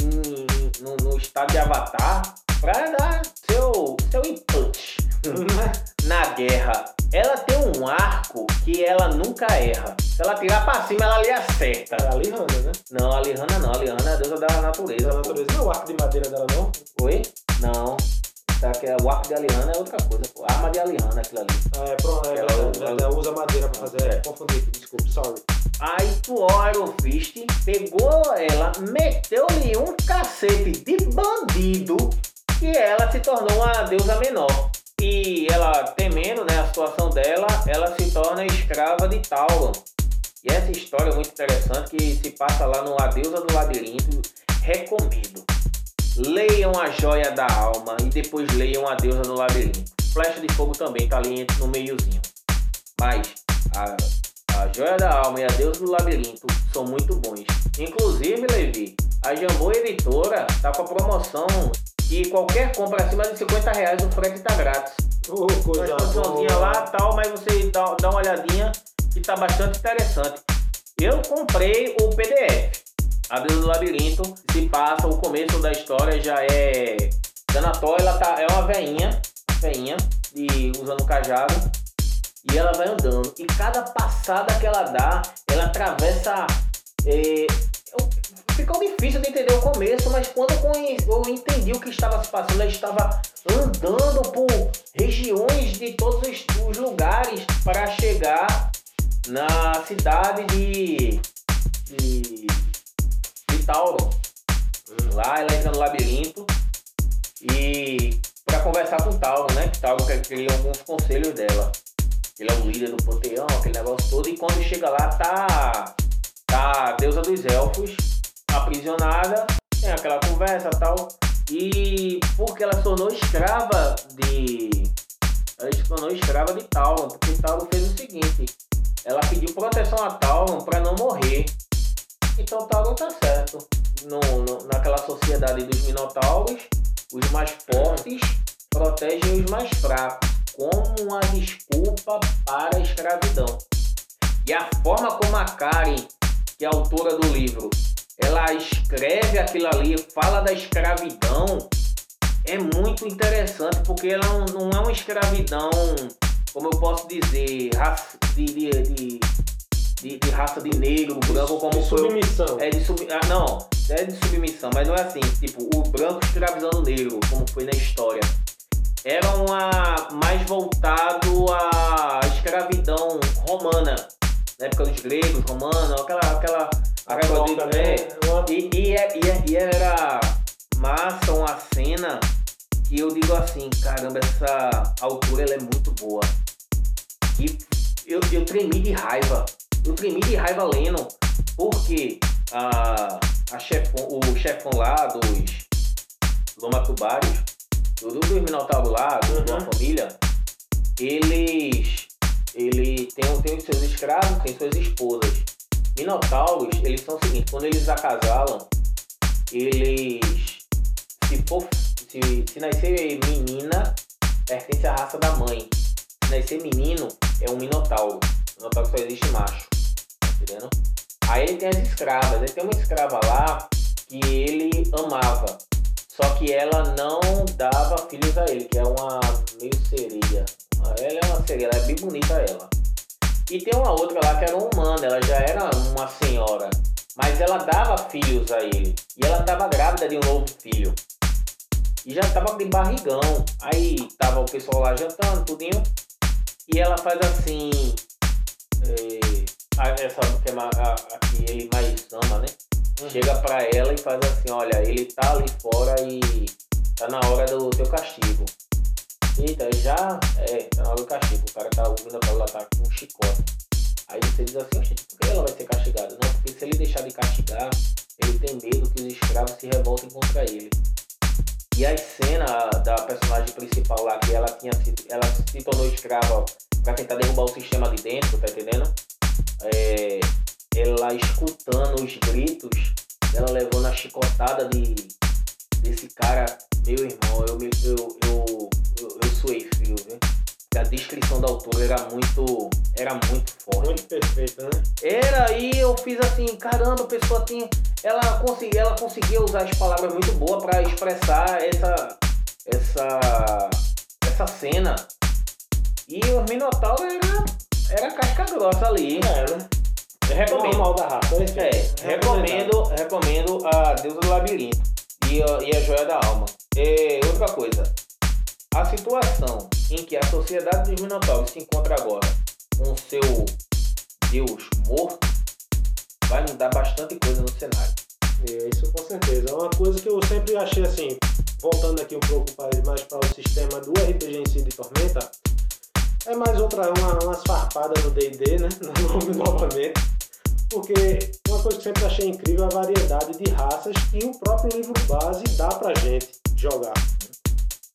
em- no, no estado de avatar pra dar seu, seu input <laughs> na guerra. Ela tem um arco que ela nunca erra. Se ela tirar pra cima, ela lhe acerta. É a Lihana, né? Não, a Lihana não. A Lihana é a deusa da natureza. Da natureza. Não é o arco de madeira dela, não? Oi? Não. Tá, que é o arco de Alihana é outra coisa. Pô. Arma de Alihana aquilo ali. É, pronto. É, Ela- verdade, ela- ela usa madeira pra fazer. É. Confundi aqui, desculpa, sorry. Aí Tuor Iron Fist pegou ela, meteu-lhe um cacete de bandido que ela se tornou uma deusa menor. E ela temendo situação dela, ela se torna escrava de Tauron. E essa história é muito interessante que se passa lá no A Deusa do Labirinto. Recomendo. Leiam a Joia da Alma e depois leiam a Deusa do Labirinto. Flecha de Fogo também tá ali no meiozinho. Mas a, a Joia da Alma e a Deusa do Labirinto são muito bons. Inclusive, Levi, a Jambô Editora tá com a promoção e qualquer compra acima de 50 reais o frete tá grátis. Oh, coisa boa. lá tal, mas você dá, dá uma olhadinha que tá bastante interessante. Eu comprei o PDF. A Deus do Labirinto se passa, o começo da história já é. Dana ela tá, é uma veinha, veinha, usando cajado, e ela vai andando. E cada passada que ela dá, ela atravessa. É, ficou difícil de entender o começo, mas quando eu entendi o que estava se passando, ela estava andando por regiões de todos os lugares para chegar na cidade de, de, de Tauro. Lá ela entra no labirinto e para conversar com Tauro, né? Que Tauro queria alguns conselhos dela. Ele é o líder do panteão, aquele negócio todo. E quando chega lá, tá, tá a deusa dos elfos aprisionada, tem aquela conversa tal. E porque ela se tornou escrava de. Ela se tornou escrava de Tauron, porque Tauron fez o seguinte: ela pediu proteção a Tauron para não morrer. Então Tauron tá certo. No, no, naquela sociedade dos Minotauros, os mais fortes protegem os mais fracos, como uma desculpa para a escravidão. E a forma como a Karen, que é autora do livro, ela escreve aquilo ali, fala da escravidão, é muito interessante, porque ela não é uma escravidão, como eu posso dizer, de, de, de, de, de raça de negro, branco, como de submissão. É de sub, ah, não, é de submissão, mas não é assim, tipo, o branco escravizando o negro, como foi na história. Era uma mais voltado à escravidão romana, na época dos gregos, romanos, aquela, aquela Agora, né? e, e, é, e, é, e era massa uma cena que eu digo assim, caramba, essa altura ela é muito boa. E eu, eu tremi de raiva. Eu tremi de raiva lendo. Porque a, a chefão, o chefão lá dos Lomatubários, do, dos Minotauro lá, do, uhum. da família, eles, ele tem, tem os seus escravos, tem suas esposas. Minotauros, eles são o seguinte, quando eles acasalam, eles se, for, se, se nascer menina, pertence à raça da mãe. Se nascer menino, é um minotauro. Minotauro só existe macho. Entendendo? Aí ele tem as escravas. Ele tem uma escrava lá que ele amava. Só que ela não dava filhos a ele, que é uma meio sereia. Ela é uma sereia, ela é bem bonita ela. E tem uma outra lá que era humana, ela já era uma senhora, mas ela dava filhos a ele. E ela estava grávida de um novo filho. E já estava de barrigão. Aí tava o pessoal lá jantando, tudinho. E ela faz assim. É, essa que, é a, a, que ele mais ama, né? Uhum. Chega pra ela e faz assim, olha, ele tá ali fora e tá na hora do teu castigo. Eita, já é, tá na hora do castigo. O cara tá, o Minotauro lá tá com um chicote. Aí você diz assim, gente, por que ela vai ser castigada? Não, porque se ele deixar de castigar, ele tem medo que os escravos se revoltem contra ele. E a cena da personagem principal lá, que ela tinha ela se tornou escrava pra tentar derrubar o sistema de dentro, tá entendendo? É, ela escutando os gritos, ela levando a chicotada de, desse cara, meu irmão, eu, eu, eu eu, eu suei frio, viu? a descrição da autora era muito, era muito forte. Muito perfeita, né? Era, e eu fiz assim, caramba, a pessoa tinha. Ela conseguia, ela conseguia usar as palavras muito boas para expressar essa. essa. essa cena. E o Minotauro era. Era casca grossa ali. Né? Eu recomendo. da raça, é, é, recomendo, recomendo a Deus do Labirinto e a, e a Joia da Alma. E outra coisa, a situação em que a sociedade dos Minotauros se encontra agora com seu Deus morto vai mudar bastante coisa no cenário. É, isso com certeza. É uma coisa que eu sempre achei assim, voltando aqui um pouco mais para o sistema do RPG em si de Tormenta, É mais outra, uma, umas farpadas no D&D, né? <laughs> No nome novamente. Porque uma coisa que sempre achei incrível é a variedade de raças que o próprio livro base dá pra gente jogar.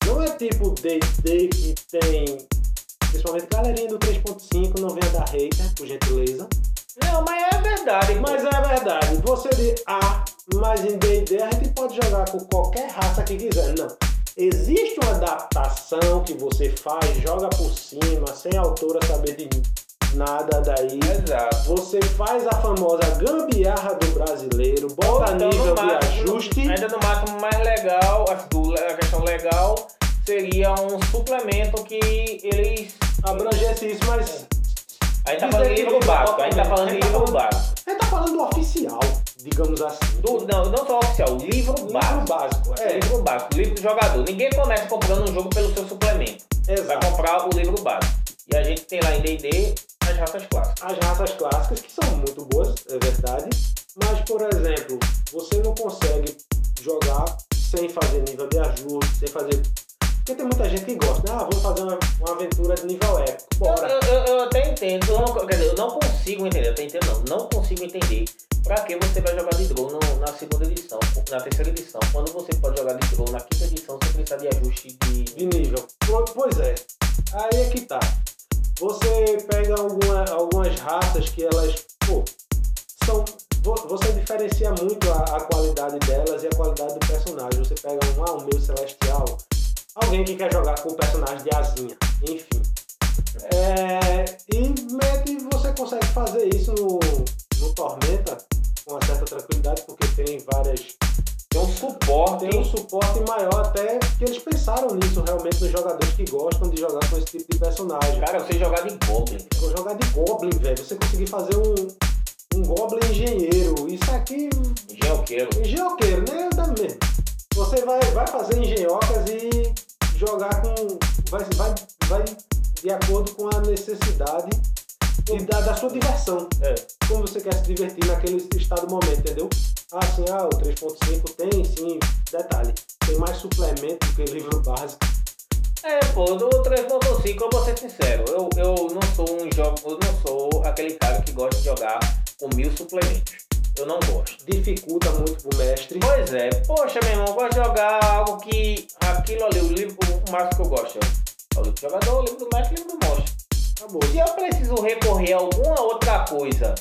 Não é tipo D&D que tem, principalmente galerinha do 3.5, não venha dar hater, por gentileza. Não, mas é verdade. Mas é verdade. Você de A, mas em D&D a gente pode jogar com qualquer raça que quiser. Não. Existe uma adaptação que você faz, joga por cima, sem a autora saber de nada daí. Exato. Você faz a famosa gambiarra do brasileiro, bota Então, nível no de máximo- ajuste. Ainda no máximo mais legal, a, questão legal seria um suplemento que eles. Abrangesse isso, mas A gente tá falando de livro básico, a gente tá falando de livro básico. a gente tá falando do oficial, digamos assim. Do, não, não só oficial, livro livro básico. básico. É, Livro básico, livro do jogador. Ninguém começa comprando um jogo pelo seu suplemento. Vai exato. comprar o livro básico. E a gente tem lá em D&D as raças clássicas. as raças clássicas, que são muito boas, é verdade. Mas, por exemplo, você não consegue jogar sem fazer nível de ajuste, sem fazer. Porque tem muita gente que gosta, né? Ah, vou fazer uma, uma aventura de nível épico. Eu, Bora. eu, eu- eu até entendo, eu não, quer dizer, eu não consigo entender, eu até entendo não, não consigo entender pra que você vai jogar de draw no- na segunda edição, na terceira edição, quando você pode jogar de draw na quinta edição sem precisar de ajuste de... De nível. Po- Pois é. Aí é que tá. Você pega alguma, algumas raças que elas, pô, são. vo- Você diferencia muito a, a qualidade delas e a qualidade do personagem. Você pega um, ah, um meio celestial, alguém que quer jogar com o personagem de asinha, enfim. É, e mete, você consegue fazer isso no, no Tormenta com uma certa tranquilidade, porque tem várias Tem um suporte, tem um suporte maior até que eles pensaram nisso realmente nos jogadores que gostam de jogar com esse tipo de personagem. cara, você jogar de Goblin, Vou jogar de Goblin, velho. Você conseguir fazer um, um Goblin engenheiro. Isso aqui, engenhoqueiro. engenhoqueiro, né? Mesmo. Você vai, vai fazer engenhocas e jogar com. Vai, vai, vai de acordo com a necessidade e da, da sua diversão. É. Como você quer se divertir naquele estado momento, entendeu? Ah, sim, ah, o 3.5 tem, sim. Detalhe, tem mais suplemento do que livro básico. É, pô, do 3.5 eu vou ser sincero, eu, eu não sou um jogo, eu não sou aquele cara que gosta de jogar com mil suplementos. Eu não gosto. Dificulta muito pro mestre. Pois é, poxa meu irmão, eu gosto de jogar algo que. aquilo ali, o livro, o máximo que eu gosto é o livro do jogador, o livro do mestre e o livro do monstro. Acabou. Se eu preciso recorrer a alguma outra coisa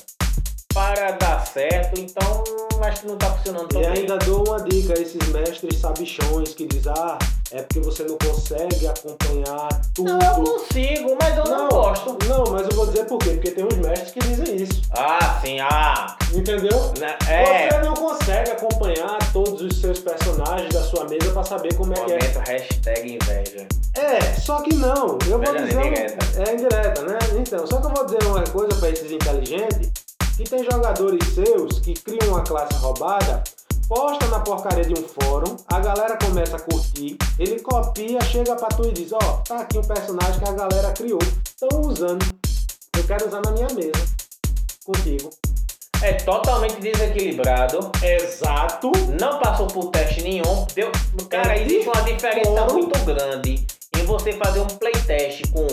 para dar certo, então acho que não tá funcionando tão E bem. ainda dou uma dica a esses mestres sabichões que dizem, ah, é porque você não consegue acompanhar tudo. Não, eu consigo, mas eu não, gosto. Não, mas eu vou dizer por quê. Porque tem uns mestres que dizem isso. Ah, sim, ah. Entendeu? né, É. Você não consegue acompanhar todos os seus personagens da sua mesa pra saber como é que é. Hashtag inveja. É, só que não. Eu vou Inveja dizer. um- indireta. É indireta, né? Então, só que eu vou dizer uma coisa pra esses inteligentes: que tem jogadores seus que criam uma classe roubada, posta na porcaria de um fórum, a galera começa a curtir, ele copia, chega pra tu e diz: Ó, tá aqui um personagem que a galera criou, estão usando. Eu quero usar na minha mesa. Contigo. É totalmente desequilibrado. Exato. Não passou por teste nenhum. Deu, cara, É existe uma diferença fórum. muito grande em você fazer um playtest com,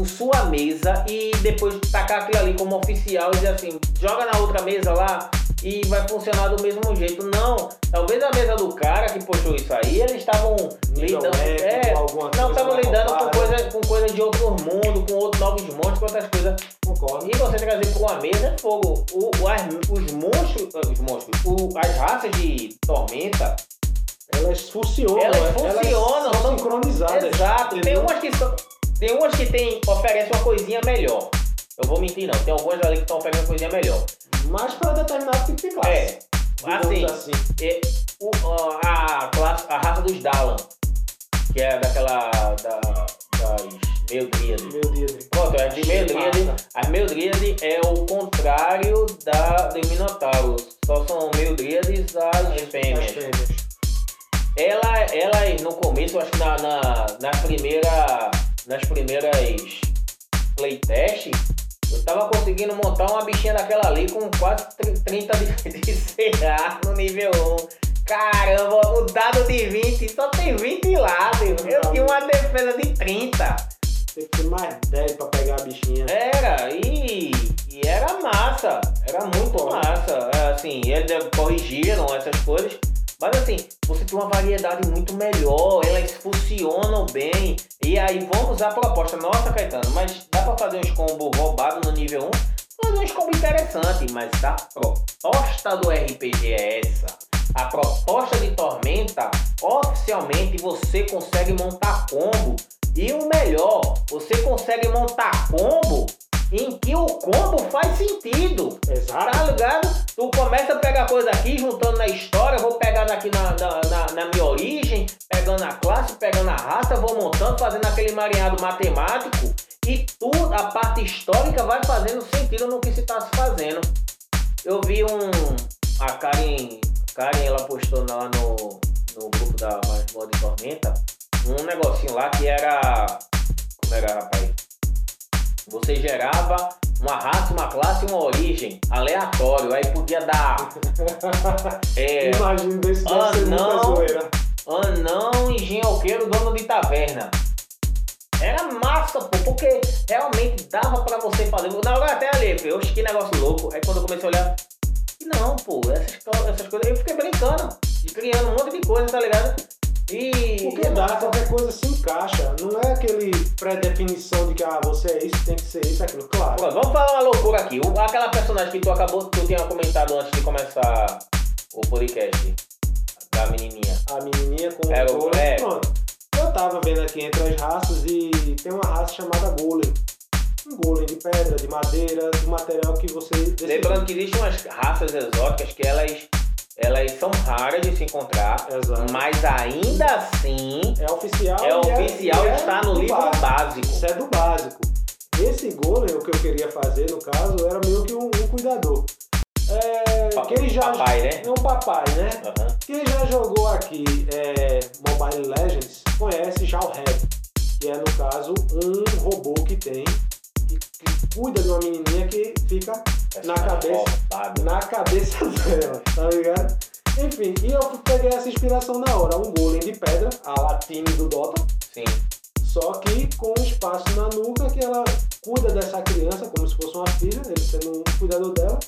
com sua mesa e depois tacar aquilo ali como oficial e dizer assim, joga na outra mesa lá e vai funcionar do mesmo jeito. Não, talvez a mesa do cara que postou isso aí, eles estavam lidando. É, alguma não, coisa estavam lidando com roubada. coisa, com coisa de outro mundo, com outros novos monstros, com outras coisas. Concordo. E você trazer para uma mesa é fogo. O, as- os monstros, os monstros, o- as raças de tormenta, Elas funcionam. Elas é- funcionam, são são- sincronizadas. exato. Tem entendeu? umas que são, tem umas que tem, oferecem uma coisinha melhor. Eu vou mentir não, tem algumas ali que estão oferecendo uma coisinha melhor. Mas para determinado tipo de classe. É, assim, assim. é, o- a, classe, a raça dos Dalan, que é daquela da, das Meldríades. Meu Deus. Pronto, as de Meldríade, as Meldríade é o contrário da do Minotauro. Só são Meldríades as fêmeas. As fêmeas. Ela, ela no começo, acho que na, na, na primeira, nas primeiras playtest, eu tava conseguindo montar uma bichinha daquela ali com quase tri- 30 de, <laughs> de CA no nível 1. Caramba, o dado de 20 só tem 20 lados. Eu tinha uma defesa de 30. Tem que ser mais 10 pra pegar a bichinha. Era, e, e era massa. Era muito massa. É, Assim, eles corrigiram essas coisas. Mas assim, você tem uma variedade muito melhor, elas funcionam bem. E aí vamos à proposta. Nossa, Caetano, mas dá pra fazer uns combos roubados no nível 1? Fazer uns combos interessantes, mas a proposta do RPG é essa. A proposta de Tormenta, oficialmente você consegue montar combo. E o melhor, você consegue montar combo em que o combo faz sentido. Exato. Tá ligado? Tu começa a pegar coisa aqui, juntando na história, vou pegando aqui na, na, na- na minha origem, pegando a classe, pegando a raça, vou montando, fazendo aquele mareado matemático. E tudo, a parte histórica vai fazendo sentido no que se está se fazendo. Eu vi um. A Karen. Karen ela postou lá no, no grupo da Mais de Tormenta um negocinho lá que era. Como era, rapaz? Você gerava uma raça, uma classe e uma origem aleatório. Aí podia dar. <laughs> É, Imagina desse deve ser muita não. zoeira. anão, engenhoqueiro, dono de taverna. Era massa, pô, porque realmente dava pra você fazer. Na hora até ali, eu oxe, que negócio louco. Aí quando eu comecei a olhar, não, pô, essas, essas coisas. Eu fiquei brincando, criando um monte de coisa, tá ligado? E. Porque dá, qualquer coisa se encaixa. Não é aquele pré-definição de que ah, você é isso, tem que ser isso, aquilo. Claro. Vamos falar uma loucura aqui. O- aquela personagem que tu acabou, tu tinha comentado antes de começar o podcast, da menininha. A menininha com É, o golem. é. Pronto. Eu tava vendo aqui entre as raças e tem uma raça chamada golem. Um golem de pedra, de madeira, do material que você decidir. Lembrando que existem umas raças exóticas que elas, elas são raras de se encontrar, Exato. mas ainda assim É oficial. é e oficial e está no livro básico. básico. Isso é do básico. Esse golem, o que eu queria fazer, no caso, era meio que um, um cuidador. É, Pa- quem já, papai, né? É um papai, né? Quem já jogou aqui é, Mobile Legends conhece Jalhead, que é, no caso, um robô que tem, que, que cuida de uma menininha que fica na cabeça, Roubado. na cabeça dela, tá ligado? Enfim, e eu peguei essa inspiração na hora, um golem de pedra, a latine do Dota, Sim. só que com um espaço na nuca que ela cuida dessa criança como se fosse uma filha, ele sendo um cuidador dela,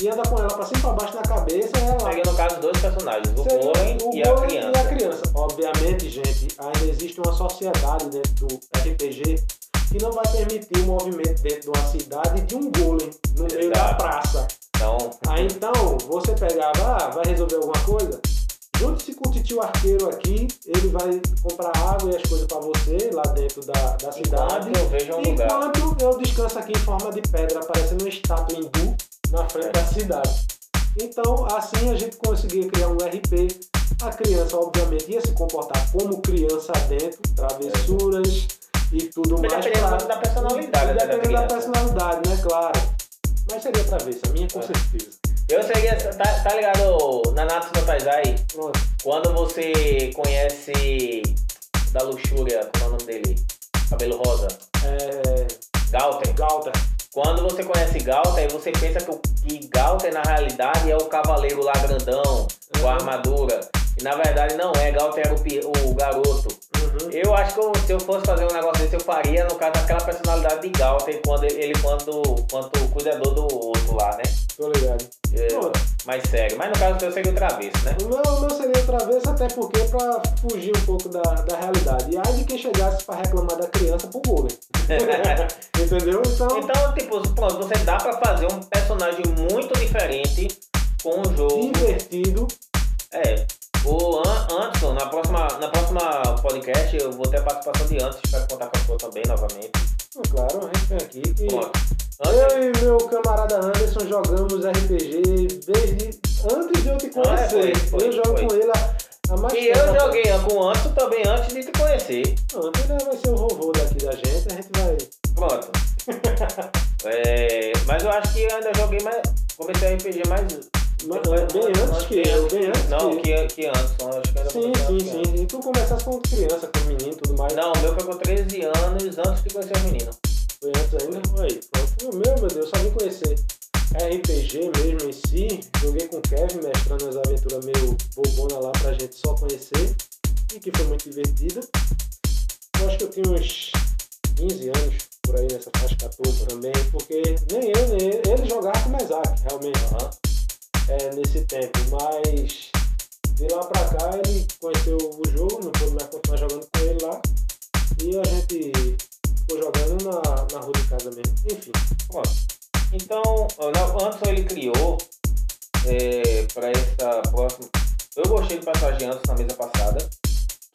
e anda com ela pra cima e pra baixo na cabeça, ela Peguei no caso dois personagens, o Seria Golem o e a criança. e a criança. Obviamente, gente, ainda existe uma sociedade dentro do RPG que não vai permitir o movimento dentro de uma cidade de um golem no meio da Exato. praça. Então, Aí então, você pegava, ah, vai resolver alguma coisa? Junte-se com o titio arqueiro aqui, ele vai comprar água e as coisas pra você lá dentro da, da cidade. enquanto eu vejo um lugar. Enquanto eu descanso aqui em forma de pedra, parecendo uma estátua hindu na frente É. da cidade. Então, assim a gente conseguia criar um RP. A criança, obviamente, ia se comportar como criança dentro, travessuras e tudo Mas mais. dependendo muito da personalidade, né, da Dependendo da, criança. personalidade, né? Claro. Mas seria travessa, a minha com É. certeza. Eu que tá, tá ligado Nanatsu no Taizai? Quando você conhece da luxúria, como é o nome dele? Cabelo rosa. É, Galter. Galta. Quando você conhece Galter, aí você pensa que, o- que Galter na realidade é o cavaleiro lá grandão, com a Uhum. armadura. E na verdade não é, Galter era o, o garoto. Uhum. Eu acho que eu- se eu fosse fazer um negócio desse, eu faria, no caso, aquela personalidade de Galter, quando ele, ele quanto, quanto o cuidador do outro lá, né? Tô ligado. É, mais sério. Mas no caso do seu seria o travesso, né? O meu, o meu seria travessa até porque pra fugir um pouco da, da realidade. E aí de quem chegasse pra reclamar da criança pro golem. <laughs> Entendeu? Então, Então, tipo, pronto, você dá pra fazer um personagem muito diferente com o jogo. divertido. É. O An Anderson, na próxima, na próxima podcast, eu vou ter a participação de Anderson, espero contar com a sua também novamente. Claro, a gente vem aqui que. Pronto. Anderson, Eu e meu camarada Anderson jogamos RPG desde antes de eu te conhecer. Ah, foi, foi, eu jogo foi. com ele há, há mais e tempo. eu joguei com o Anderson também antes de te conhecer. Pronto, ele vai ser o vovô daqui da gente, a gente vai. Pronto. <laughs> É, mas eu acho que eu ainda joguei mais. Comecei RPG mais. Ma- Bem antes que eu, bem antes Não, que que, que Anderson. Acho que ainda Sim, sim, antes sim. E tu começaste com criança, com menino e tudo mais. Não, o meu foi com 13 anos antes de conhecer o menino. Foi antes ainda? Aí, pronto. O meu, meu Deus, só vim conhecer RPG mesmo em si. Joguei com o Kevin, mestrando as aventuras meio bobona lá pra gente só conhecer. E que foi muito divertida. Eu acho que eu tinha uns 15 anos, por aí nessa faixa 14 também, porque nem eu, nem ele, ele jogava com Mesac, realmente, Aham. É, nesse tempo, mas de lá pra cá ele conheceu o jogo, não pôde mais continuar jogando com ele lá, e a gente ficou jogando na, na rua de casa mesmo. Enfim. Então, o Anderson ele criou é, para essa próxima. Eu gostei do personagem Anderson na mesa passada.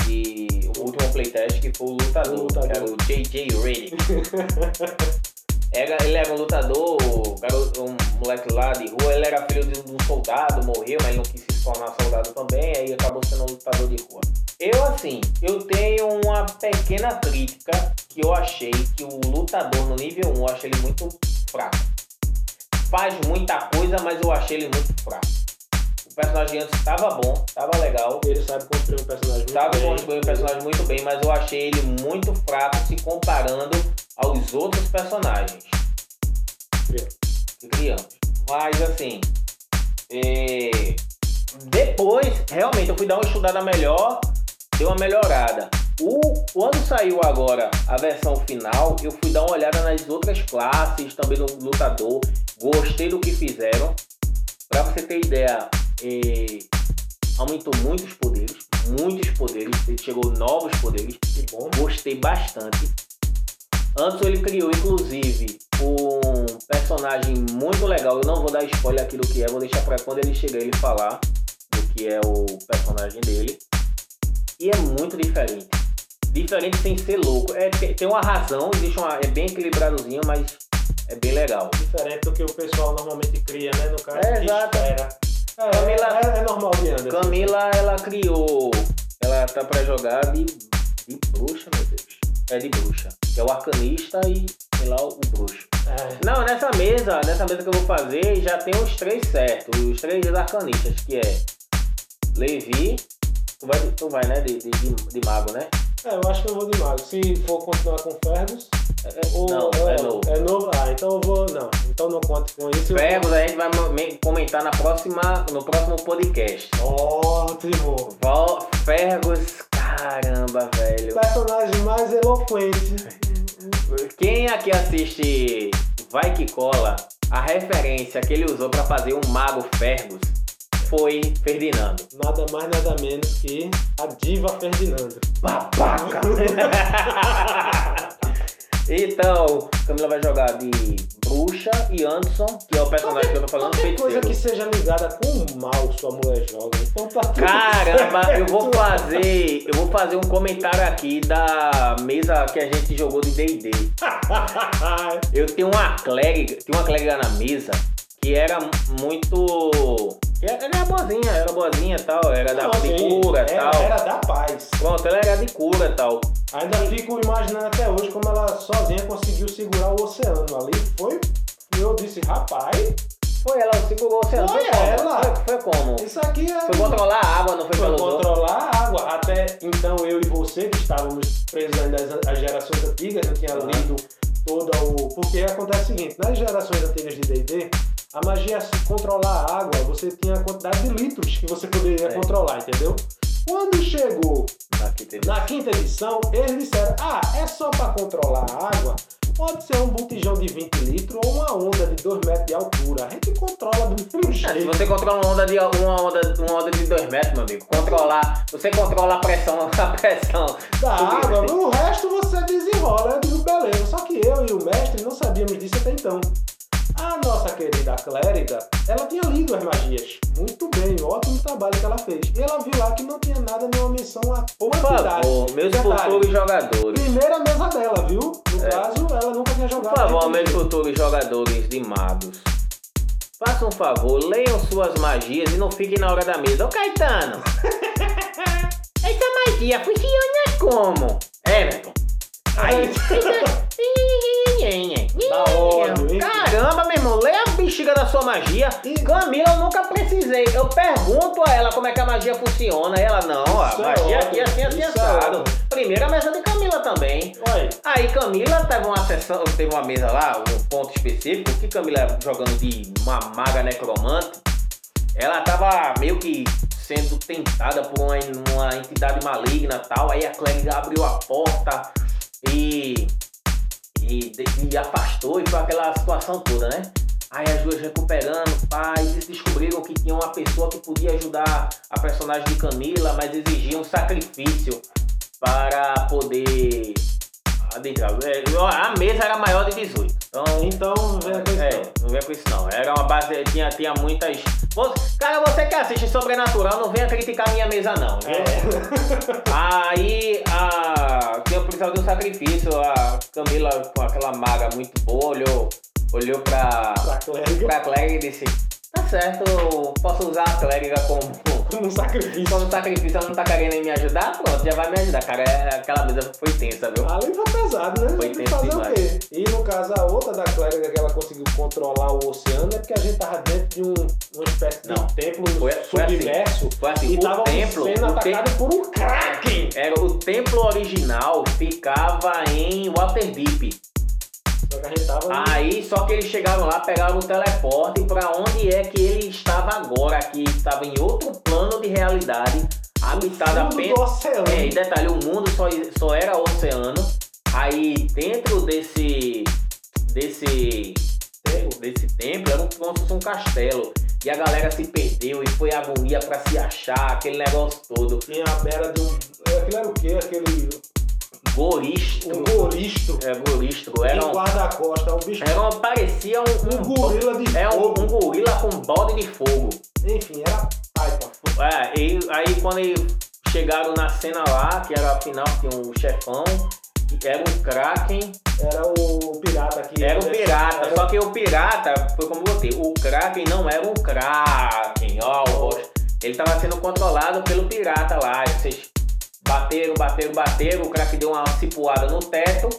E o último playtest que foi o lutador, O lutador. que era o JJ Reddick. <laughs> Era, ele era um lutador, o um moleque lá de rua, ele era filho de um soldado, morreu, mas ele não quis se tornar soldado também, aí acabou sendo um lutador de rua. Eu, assim, eu tenho uma pequena crítica que eu achei que o lutador no nível 1, eu achei ele muito fraco. Faz muita coisa, mas eu achei ele muito fraco. O personagem antes estava bom, estava legal, ele sabe construir um personagem muito sabe bem. construir o personagem muito bem, mas eu achei ele muito fraco se comparando aos outros personagens que criamos. Mas assim, é, depois, realmente, eu fui dar uma estudada melhor, deu uma melhorada. O, quando saiu agora a versão final, eu fui dar uma olhada nas outras classes, também no lutador. Gostei do que fizeram. Pra você ter ideia, é, aumentou muitos poderes, muitos poderes, chegou novos poderes. Que bom. Gostei bastante. Antes ele criou, inclusive, um personagem muito legal. Eu não vou dar spoiler aqui do que é, vou deixar pra quando ele chegar ele falar do que é o personagem dele. E é muito diferente. Diferente sem ser louco. É, tem uma razão, existe uma, é bem equilibradozinho, mas é bem legal. Diferente do que o pessoal normalmente cria, né? No caso, É, exato. espera. É, Camila- é, é normal de Anderson. Camila, ela criou. Ela tá pra jogar de, de bruxa, meu Deus. É de bruxa. Que é o arcanista e, sei lá, o bruxo. É. Não, nessa mesa, nessa mesa que eu vou fazer, já tem os três certos. Os três arcanistas, que é Levi. Tu vai, tu vai né? De, de, de, mago, né? É, eu acho que eu vou de mago. Se for continuar com Fergus, É, ou não, é novo. É novo? Ah, então eu vou. Não, então não conte com isso. Eu- Fergus a gente vai me- comentar na próxima, no próximo podcast. Ótimo! Val Fergus, caramba, velho. Personagem mais eloquente. Quem aqui assiste Vai Que Cola, a referência que ele usou pra fazer um mago Fergus foi Ferdinando. Nada mais, nada menos que a diva Ferdinando. Babaca! <laughs> então, Camila vai jogar de bruxa e Anderson, que é o personagem que eu tô falando, Qualquer coisa feiticeiro. que seja ligada com o mal sua mulher joga. Então tá tudo Caramba, eu vou certo. fazer. Eu vou fazer um comentário aqui da mesa que a gente jogou de D&D. <laughs> Eu tenho uma clériga, tinha uma clériga na mesa que era muito. Ela era boazinha, era boazinha e tal, era da de cura e tal. era da paz. Pronto, ela era de cura e tal. Ainda fico imaginando até hoje como ela sozinha conseguiu segurar o oceano ali. Foi. Eu disse, rapaz, Foi ela, segurou o oceano. Foi Foi, como? ela. Foi, foi como? isso aqui é. Foi controlar a água, não foi, Foi controlar a água. Até então eu e você, que estávamos presos às gerações antigas, não tinha lido todo o. Porque acontece o seguinte, nas gerações antigas de DD, a magia se controlar a água, você tinha a quantidade de litros que você poderia É. controlar, entendeu? Quando chegou Aqui teve. na quinta edição, eles disseram: ah, é só para controlar a água. Pode ser um botijão de 20 litros ou uma onda de 2 metros de altura. A gente controla do mesmo Ah, Se jeito. você controla uma onda de uma onda, uma onda de 2 metros, meu amigo, controlar, você controla a pressão, <laughs> a pressão. da água, o resto você desenrola. Eu digo, beleza. Só que eu e o mestre não sabíamos disso até então. A nossa querida clériga, ela tinha lido as magias. Muito bem, ótimo trabalho que ela fez. E ela viu lá que não tinha nada, nenhuma menção a Por favor, meus futuros jogadores. Primeira mesa dela, viu? No É. caso, ela nunca tinha jogado. Por favor, meus futuros jogadores de magos. Façam um favor, leiam suas magias e não fiquem na hora da mesa. Ô Caetano! <laughs> Essa magia funciona como? Everton. Aí. Da sua magia. E- Camila, eu nunca precisei. Eu pergunto a ela como é que a magia funciona. E ela, não, ó, a é magia aqui é assim, assim, é assado. Primeira mesa de Camila também. Olha, Aí Camila teve uma sessão, teve uma mesa lá, um ponto específico, que Camila jogando de uma maga necromante, ela tava meio que sendo tentada por uma, uma entidade maligna e tal, aí a clériga abriu a porta e de, de afastou e foi aquela situação toda, né? Aí as duas recuperando, pai, eles descobriram que tinha uma pessoa que podia ajudar a personagem de Camila, mas exigia um sacrifício para poder adentrar. É, a mesa era maior de 18. Então, então não venha com isso. É, não. venha com isso não. Era uma base, tinha, tinha muitas. Cara, você que assiste Sobrenatural, não venha criticar minha mesa não. É. <laughs> Aí a. Tinha o policial do sacrifício, a Camila com aquela maga muito boa, olhou olhou pra, pra clériga. pra clériga e disse: Tá certo, posso usar a clériga como, como um sacrifício. Como um sacrifício, ela não tá querendo me ajudar? Pronto, já vai me ajudar, cara. É, aquela mesa foi tensa, viu? Ali foi pesado, né? Foi tenso fazer demais. o quê? E no caso, a outra da clériga que ela conseguiu controlar o oceano é porque a gente tava dentro de um, uma espécie de não, templo foi, foi assim, submerso. Assim, foi assim, e o tava templo, sendo atacado por um Kraken. Era, o templo original ficava em Waterdeep. Só. Aí, só que eles chegaram lá, pegaram o teleporte para onde é que ele estava agora, que estava em outro plano de realidade, habitado apenas. oceano. É, e detalhe, o mundo só, só era oceano. Aí, dentro desse. desse. desse templo, era como se fosse um castelo. E a galera se perdeu e foi agonia para se achar, aquele negócio todo. Tinha a beira de um. Aquilo era o quê? Aquele Goristro. Um goristro. É, goristro. Era um guarda-costa, um bicho. Era um, parecia um, um, um gorila de é fogo. Um, um gorila com balde de fogo. Enfim, era taipa. É, e aí quando eles chegaram na cena lá, que era a final, tinha um chefão, era um Kraken. Era o pirata aqui. Era o pirata, era... só que o pirata, foi como eu botei, o Kraken não era um Kraken, ó, oh, ele estava sendo controlado pelo pirata lá. Vocês Bateram, bateram, bateram, o crack deu uma cipuada no teto,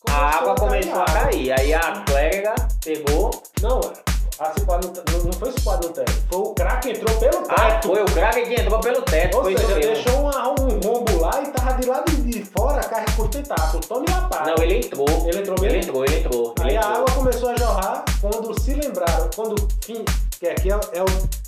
começou a água a começou a cair. Aí a clériga pegou. Não, a cipuada não, não foi cipuada no teto, foi o crack entrou pelo teto. Ah, foi o crack que entrou pelo teto. Ou foi seja, deixou uma, um rombo lá e tava de lado de fora, curto e taco. Tome lapada. Não, ele entrou. Ele entrou mesmo? Ele entrou, ele entrou. Aí ele a entrou. água começou a jorrar quando se lembraram, quando que aqui é, é o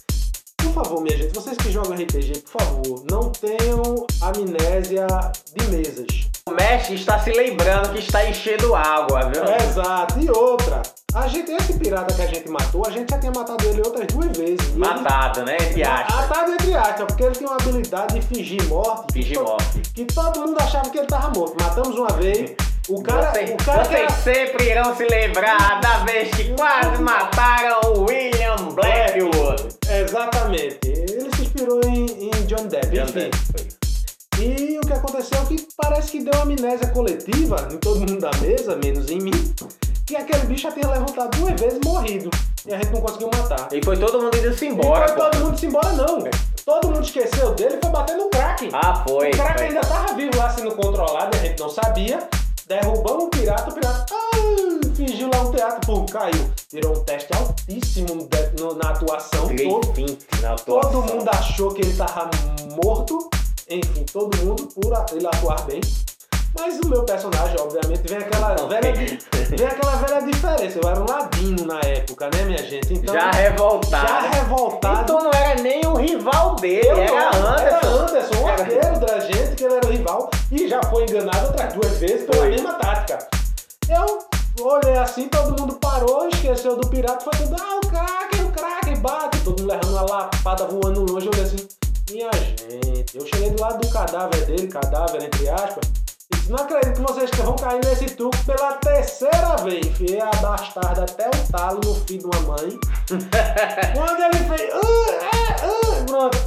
por favor, minha gente, vocês que jogam RPG, por favor, não tenham amnésia de mesas. O mestre está se lembrando que está enchendo água, viu? Exato. E outra, a gente, esse pirata que a gente matou, a gente já tinha matado ele outras duas vezes. Matado, né? Entre aspas. Matado entre aspas, porque ele tem uma habilidade de fingir morte. Fingir morte. Que todo mundo achava que ele estava morto. Matamos uma vez. O cara, vocês, o cara vocês era... sempre irão se lembrar da vez que quase mataram o William Blackwood. Exatamente. Ele se inspirou em, em John Depp. John Enfim. Depp. E o que aconteceu é que parece que deu uma amnésia coletiva em todo mundo da mesa, menos em mim, que aquele bicho já tinha levantado duas vezes e morrido. E a gente não conseguiu matar. E foi todo mundo indo-se embora. E foi todo mundo se embora, não. Todo mundo esqueceu dele e foi bater no Kraken. Ah, foi. O Kraken foi. ainda tava vivo lá sendo controlado e a gente não sabia. Derrubamos o pirata, o pirata ah, fingiu lá um teatro, pum, caiu. Tirou um teste altíssimo na atuação. 320 na atuação. Todo mundo achou que ele tava morto. Enfim, todo mundo por ele atuar bem. Mas o meu personagem, obviamente, vem aquela velha, vem aquela velha diferença. Eu era um ladino na época, né, minha gente? Então, já revoltado. Já revoltado. Então não era nem o rival dele, Eu era não, Anderson. Era Anderson, um arqueiro da gente, que ele era o rival. E já foi enganado outras duas vezes pela Foi. mesma tática. Eu olhei assim, todo mundo parou, esqueceu do pirata, foi tudo, ah, o craque, o craque, bate. Todo mundo levando uma lapada voando longe, eu olhei assim, minha gente. Eu cheguei do lado do cadáver dele, cadáver entre aspas. Não acredito que vocês vão cair nesse truque pela terceira vez. Enfiei a bastarda até o talo no filho de uma mãe. <laughs> Quando ele fez. "Ah, ah, ah", pronto.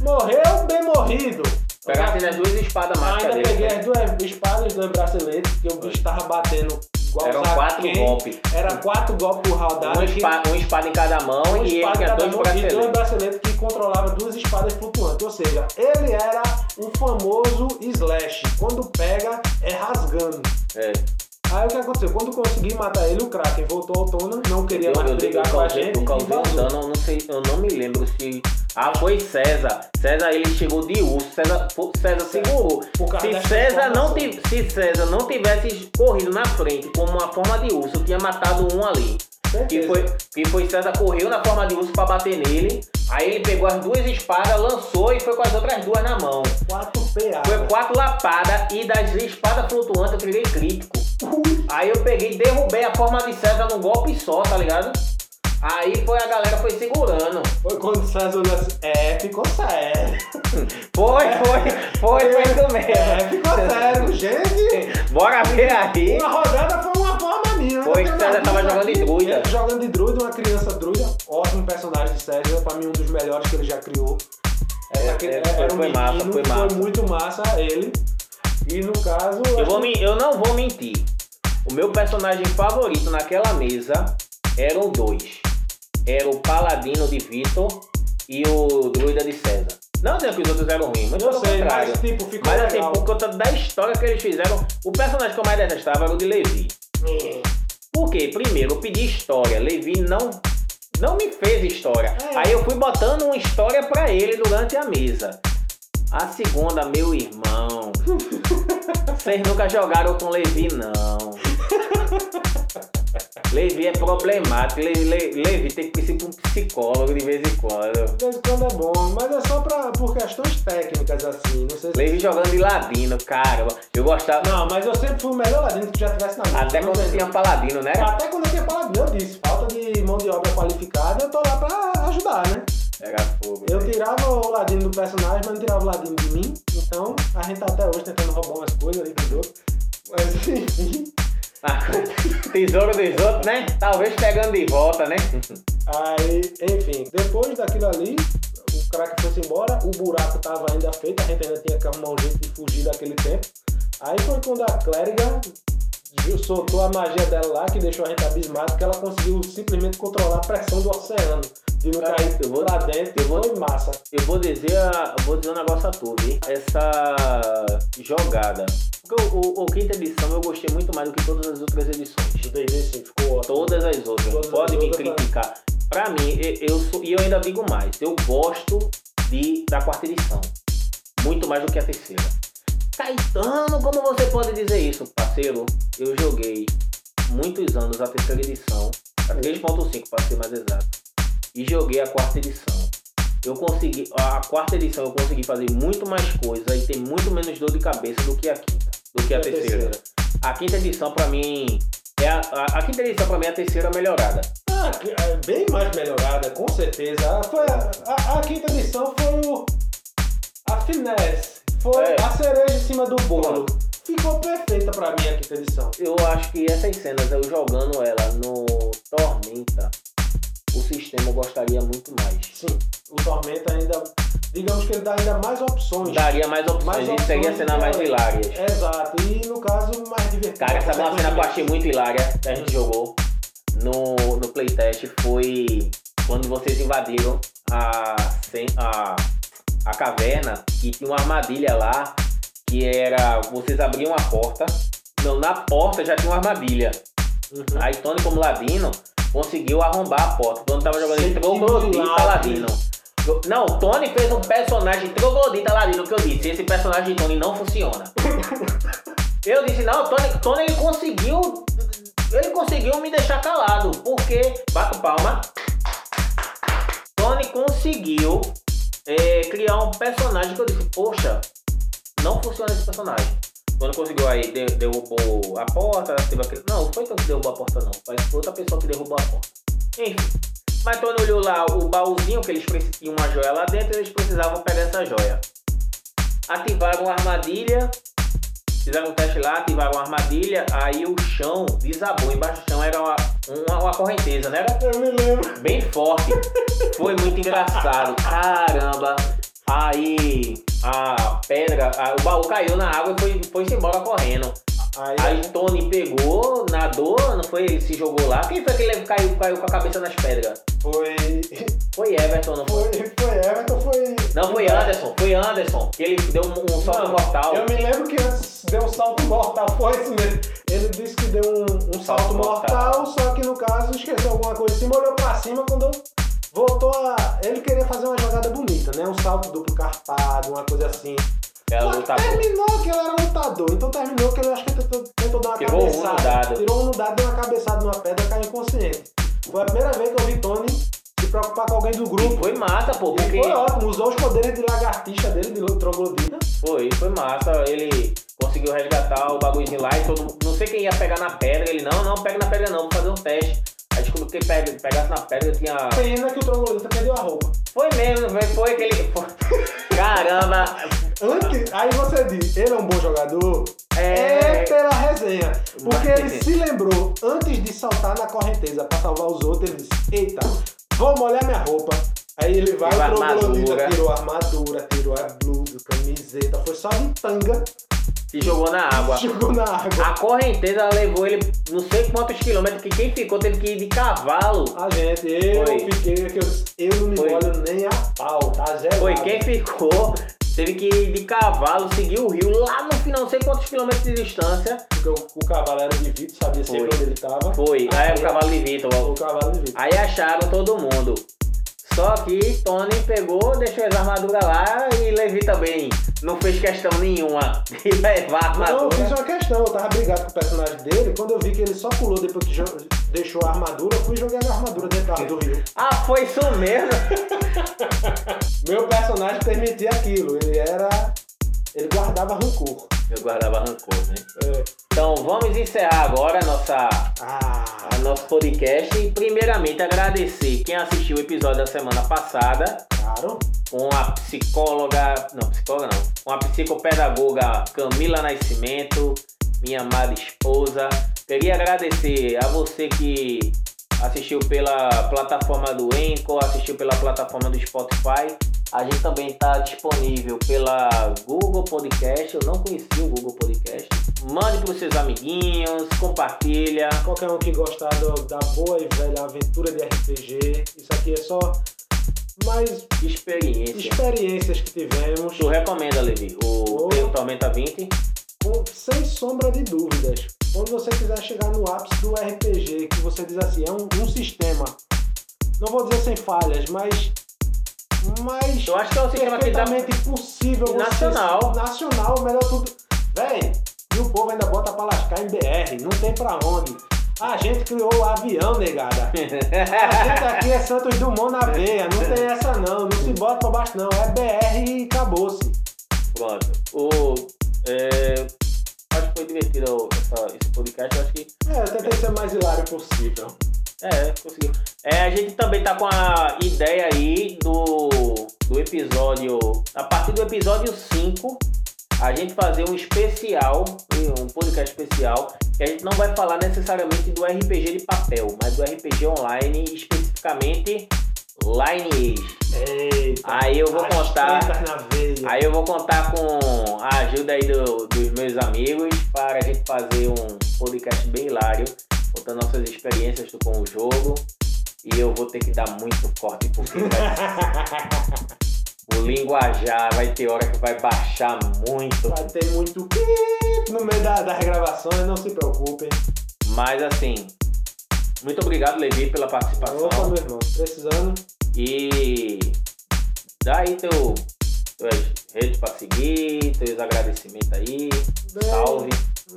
Morreu bem morrido. Pegasse as duas espadas mágicas Ainda peguei as duas espadas, dois braceletes, porque o bicho tava batendo Eram quatro quem. golpes. Era quatro golpes por rodada. Uma que- espada, uma espada em cada mão uma e ele tinha dois mão e dois braceletes. braceletes que controlava duas espadas flutuantes. Ou seja, ele era o famoso slash. Quando pega, é rasgando. É. Aí o que aconteceu? Quando consegui matar ele, o Kraken voltou ao tona, não queria Eu, mais eu, brigar com a gente. e um vazou. dano, eu não sei, eu não me lembro se. Ah, foi César. César ele chegou de urso. César, César segurou. Se César, não tiv- se César não tivesse corrido na frente como uma forma de urso, tinha matado um ali. Que foi, que foi César correu na forma de urso pra bater nele. Aí ele pegou as duas espadas, lançou e foi com as outras duas na mão. 4 PA. Foi quatro lapadas e das espadas flutuantes eu tirei crítico. Aí eu peguei e derrubei a forma de César num golpe só, tá ligado? Aí foi a galera foi segurando. Foi quando o César olhou assim, é, ficou sério. Foi, foi, foi, foi isso mesmo. É, ficou sério, gente. Bora ver aí. Uma rodada foi uma forma minha. Foi que César tava jogando de druida. Jogando de druida, uma criança druida. Ótimo personagem de César, pra mim um dos melhores que ele já criou. É, Essa- é, era foi- um foi massa, menino, foi massa. muito massa ele. E no caso. Eu, vou, men- eu não vou mentir. O meu personagem favorito naquela mesa eram dois. Era o Paladino de Vitor e o Druida de César. Não dizendo que os outros eram ruins, mas Eu sei, contrário. mas tipo, ficou Mas assim, legal. por conta da história que eles fizeram, o personagem que eu mais detestava era o de Levi. Por quê? Primeiro, eu pedi história. Levi não, não me fez história. É. Aí eu fui botando uma história pra ele durante a mesa. A segunda, meu irmão. <laughs> Vocês nunca jogaram com Levi, não. Levi é problemático. Le- Le- Levi tem que ir pra um psicólogo de vez em quando. De vez em quando é bom, mas é só pra, por questões técnicas, assim. Não sei se. Levi jogando de ladino, cara. Eu gostava. Não, mas eu sempre fui o melhor ladino que já tivesse na mesa. Até quando tinha paladino, né? Até quando eu tinha paladino, eu disse, falta de mão de obra qualificada, eu tô lá pra ajudar, né? Fogo. Eu tirava o ladino do personagem, mas não tirava o ladino de mim. Então, a gente tá até hoje tentando roubar umas coisas ali dos outros. Mas <laughs> enfim. Ah, <laughs> Tesouro dos outros, né? Talvez pegando de volta, né? Aí, enfim, depois daquilo ali, o craque foi-se embora, o buraco tava ainda feito, a gente ainda tinha que arrumar um jeito de fugir daquele tempo. Aí foi quando a clériga ju- soltou a magia dela lá, que deixou a gente abismado, que ela conseguiu simplesmente controlar a pressão do oceano. De não cair eu vou- lá dentro, eu vou- foi massa. Eu vou dizer, a- eu vou dizer um negócio a tu, viu? Essa jogada. Porque o, o, o quinta edição eu gostei muito mais do que todas as outras edições. O D&D sim, ficou ótimo. Todas as outras. Todas as Pode me outras, criticar. Pra mim, e- eu sou, e eu ainda digo mais, eu gosto de, da quarta edição. Muito mais do que a terceira. Caetano, como você pode dizer isso, parceiro? Eu joguei muitos anos a terceira edição, a 3.5 para ser mais exato, e joguei a quarta edição. Eu consegui, a quarta edição eu consegui fazer muito mais coisa e tem muito menos dor de cabeça do que a quinta, do que a A terceira. terceira. A quinta edição pra mim é a, a, a quinta edição pra mim é a terceira melhorada. Ah, é bem mais melhorada, com certeza. Ah, Foi a, a- a quinta edição foi o. A finesse. Foi É. a cereja em cima do bolo. Ficou perfeita pra mim a quinta edição. Eu acho que essas cenas eu jogando ela no Tormenta, o sistema gostaria muito mais. Sim, o Tormenta ainda. Digamos que ele dá ainda mais opções. Daria mais opções mais e seria opções cenas de mais além. hilárias. Exato, e no caso mais divertido. Cara, essa é uma cena que eu achei muito hilária que a gente jogou no, no playtest foi quando vocês invadiram a, a, a caverna e tinha uma armadilha lá que era. Vocês abriam a porta. Não, na porta já tinha uma armadilha. Uhum. Aí Tony, como ladino, conseguiu arrombar a porta. Tony tava jogando de troglodita milagre. ladino. Não, Tony fez um personagem troglodita ladino que eu disse. Esse personagem de Tony não funciona. <laughs> Eu disse, não, Tony, Tony ele conseguiu. Ele conseguiu me deixar calado. Porque. Bato palma. Tony conseguiu é, criar um personagem que eu disse, poxa, não funciona esse personagem. Tony conseguiu aí, de- derrubou a porta, teve aquele. Não, foi que derrubou a porta, não. Foi outra pessoa que derrubou a porta. Enfim. Mas Tony olhou lá o baúzinho que eles tinham uma joia lá dentro eles precisavam pegar essa joia. Ativaram a armadilha, fizeram um teste lá, ativaram a armadilha, aí o chão desabou. Embaixo do chão era uma, uma, uma correnteza, né? Eu me lembro. bem forte. Foi muito engraçado. Caramba. Aí a pedra, a- o baú caiu na água e foi, foi embora correndo. Aí, Aí Tony pegou, nadou, não foi? Ele se jogou lá. Quem foi que ele caiu, caiu com a cabeça nas pedras? foi. Foi Everton, não foi? Foi, foi Everton, foi. Não, foi Anderson, foi Anderson. Que ele deu um, um salto Não, mortal. Eu me lembro que antes deu um salto mortal, <laughs> foi isso mesmo. Ele disse que deu um, um salto, Salto mortal, mortal. só que no caso esqueceu alguma coisa em cima, olhou pra cima quando voltou a. Ele queria fazer uma jogada bonita, né? Um salto duplo carpado, uma coisa assim. Ela que lutador. terminou que ele era lutador, então terminou que ele acho que tentou, tentou dar uma Tirou um no cabeçada. dado. Tirou um no dado, deu uma cabeçada numa pedra e caiu inconsciente. Foi a primeira vez que eu vi Tony se preocupar com alguém do grupo. Foi massa, pô, E porque foi ótimo, usou os poderes de lagartixa dele, de troglodita. foi, foi massa. Ele conseguiu resgatar o bagulhozinho lá e todo Não sei quem ia pegar na pedra. Ele, não, não, pega na pedra não, vou fazer um teste. Aí descobriu que pega, pegasse na pedra tinha. Pena que o troglodita perdeu a roupa. Foi mesmo, foi, foi aquele. <laughs> Caramba! Antes, aí você diz, ele é um bom jogador? É. É pela resenha. Porque ele se lembrou, antes de saltar na correnteza pra salvar os outros, ele disse, eita, vou molhar minha roupa. Aí ele vai, Tirou troglodita tirou a armadura, tirou a blusa, camiseta, foi só de tanga, Se jogou na água. jogou na água. A correnteza levou ele não sei quantos quilômetros, que quem ficou teve que ir de cavalo. A gente, eu Foi. fiquei, que eu, eu não me Foi. molho nem a pau, tá gelado. Foi quem ficou, teve que ir de cavalo, seguir o rio lá no final, não sei quantos quilômetros de distância. Porque o, o cavalo era de vidro, sabia sempre Foi. onde ele tava. Foi, aí o cavalo de Vitor. O cavalo de. Aí acharam todo mundo. Só que Tony pegou, deixou as armaduras lá e Levi também não fez questão nenhuma <laughs> de levar a Não, eu fiz armadura. uma questão, eu tava brigado com o personagem dele, quando eu vi que ele só pulou depois que deixou a armadura, eu fui joguei a armadura dentro do rio. Ah, foi isso mesmo? <laughs> Meu personagem permitia aquilo, ele era. ele guardava rancor. Eu guardava rancor, né? É. Então vamos encerrar agora a nossa, Ah, a nosso podcast. E primeiramente agradecer quem assistiu o episódio da semana passada claro. com a psicóloga, não, psicóloga não, com a psicopedagoga Camila Nascimento, minha amada esposa. Queria agradecer a você que assistiu pela plataforma do Anchor, assistiu pela plataforma do Spotify. A gente também está disponível pela Google Podcast. Eu não conheci o Google Podcast. Mande para os seus amiguinhos, compartilha. Qualquer um que gostar do- da boa e velha aventura de RPG, isso aqui é só mais Experiência. experiências que tivemos, Tu recomenda, Levi, o Oh. Tempo Tormenta 20? com- sem sombra de dúvidas. Quando você quiser chegar no ápice do RPG, que você diz assim, é um, um sistema, não vou dizer sem falhas, mas mas Eu acho que é o sistema que dá possível Nacional. nacional, melhor tudo. Véi, e o povo ainda bota pra lascar em BR, não tem pra onde. A gente criou o avião, negada. <laughs> A gente aqui é Santos Dumont na veia, não tem essa não, não se bota pra baixo não, é BR e acabou-se. Pronto. O, é, acho que foi divertido essa- esse podcast. Eu acho que É, eu tentei ser o mais hilário possível. é, conseguiu. É, a gente também tá com a ideia aí do, do episódio. A partir do episódio 5, a gente fazer um especial, um podcast especial, que a gente não vai falar necessariamente do RPG de papel, mas do RPG online, especificamente Lineage. Eita. Aí eu vou contar. Aí eu vou contar com a ajuda aí do- dos meus amigos para a gente fazer um podcast bem hilário, contando nossas experiências com o jogo. E eu vou ter que dar muito corte porque vai- <laughs> o linguajar vai ter hora que vai baixar muito. Vai ter muito pi no meio da- das gravações, não se preocupem. Mas assim, muito obrigado, Levi, pela Opa, participação. meu irmão, precisando. E dá aí teu, tuas redes para seguir, teus agradecimentos aí. Bem, Salve.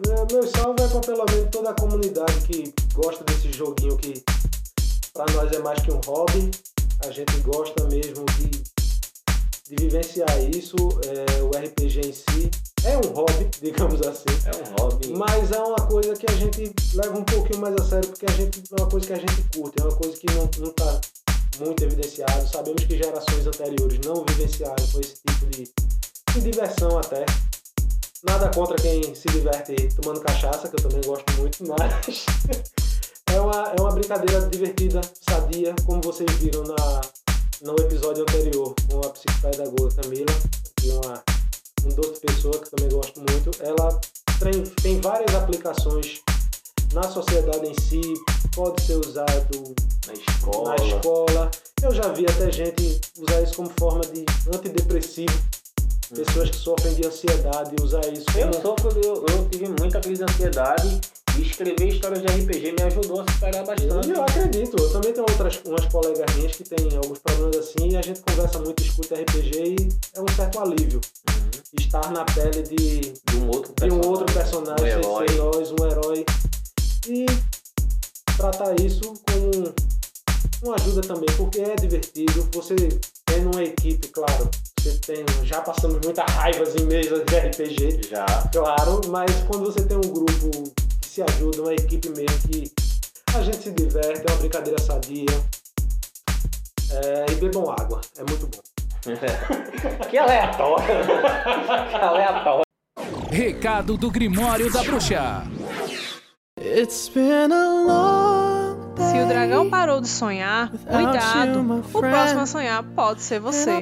É, Meu salve é pra pelo menos toda a comunidade que gosta desse joguinho que pra nós é mais que um hobby. A gente gosta mesmo de, de vivenciar isso. É, o RPG em si é um hobby, <laughs> digamos assim. É um hobby. Mas é uma coisa que a gente leva um pouquinho mais a sério, porque a gente, é uma coisa que a gente curte, é uma coisa que não, não tá muito evidenciado. Sabemos que gerações anteriores não vivenciaram com esse tipo de, de diversão até. Nada contra quem se diverte tomando cachaça, que eu também gosto muito, mas <laughs> é uma, é uma brincadeira divertida, sadia, como vocês viram na, no episódio anterior com a psicopedagoga Camila, que é uma, um doce de pessoa que também gosto muito. Ela tem, tem várias aplicações na sociedade em si, pode ser usado Na escola. na escola. Eu já vi até gente usar isso como forma de antidepressivo. Pessoas que sofrem de ansiedade usar isso Eu como sofro, eu, eu tive muita crise de ansiedade e escrever histórias de RPG me ajudou a superar bastante. Eu acredito. Eu também tenho outras umas colegas minhas que têm alguns problemas assim e a gente conversa muito, escuta RPG e é um certo alívio Uhum. estar na pele de, De um outro de um personagem. outro personagem, um herói. um herói. E tratar isso como uma ajuda também, porque é divertido. Você tendo uma equipe, claro, Você tem, já passamos muita raiva em mesas de RPG. Já. Claro, mas quando você tem um grupo que se ajuda, uma equipe mesmo que a gente se diverte, é uma brincadeira sadia. É, e bebam água, é muito bom. <laughs> que aleatório. <laughs> que aleatório. Recado do Grimório da Bruxa. It's been a long Se o dragão parou de sonhar, cuidado. O próximo a sonhar pode ser você.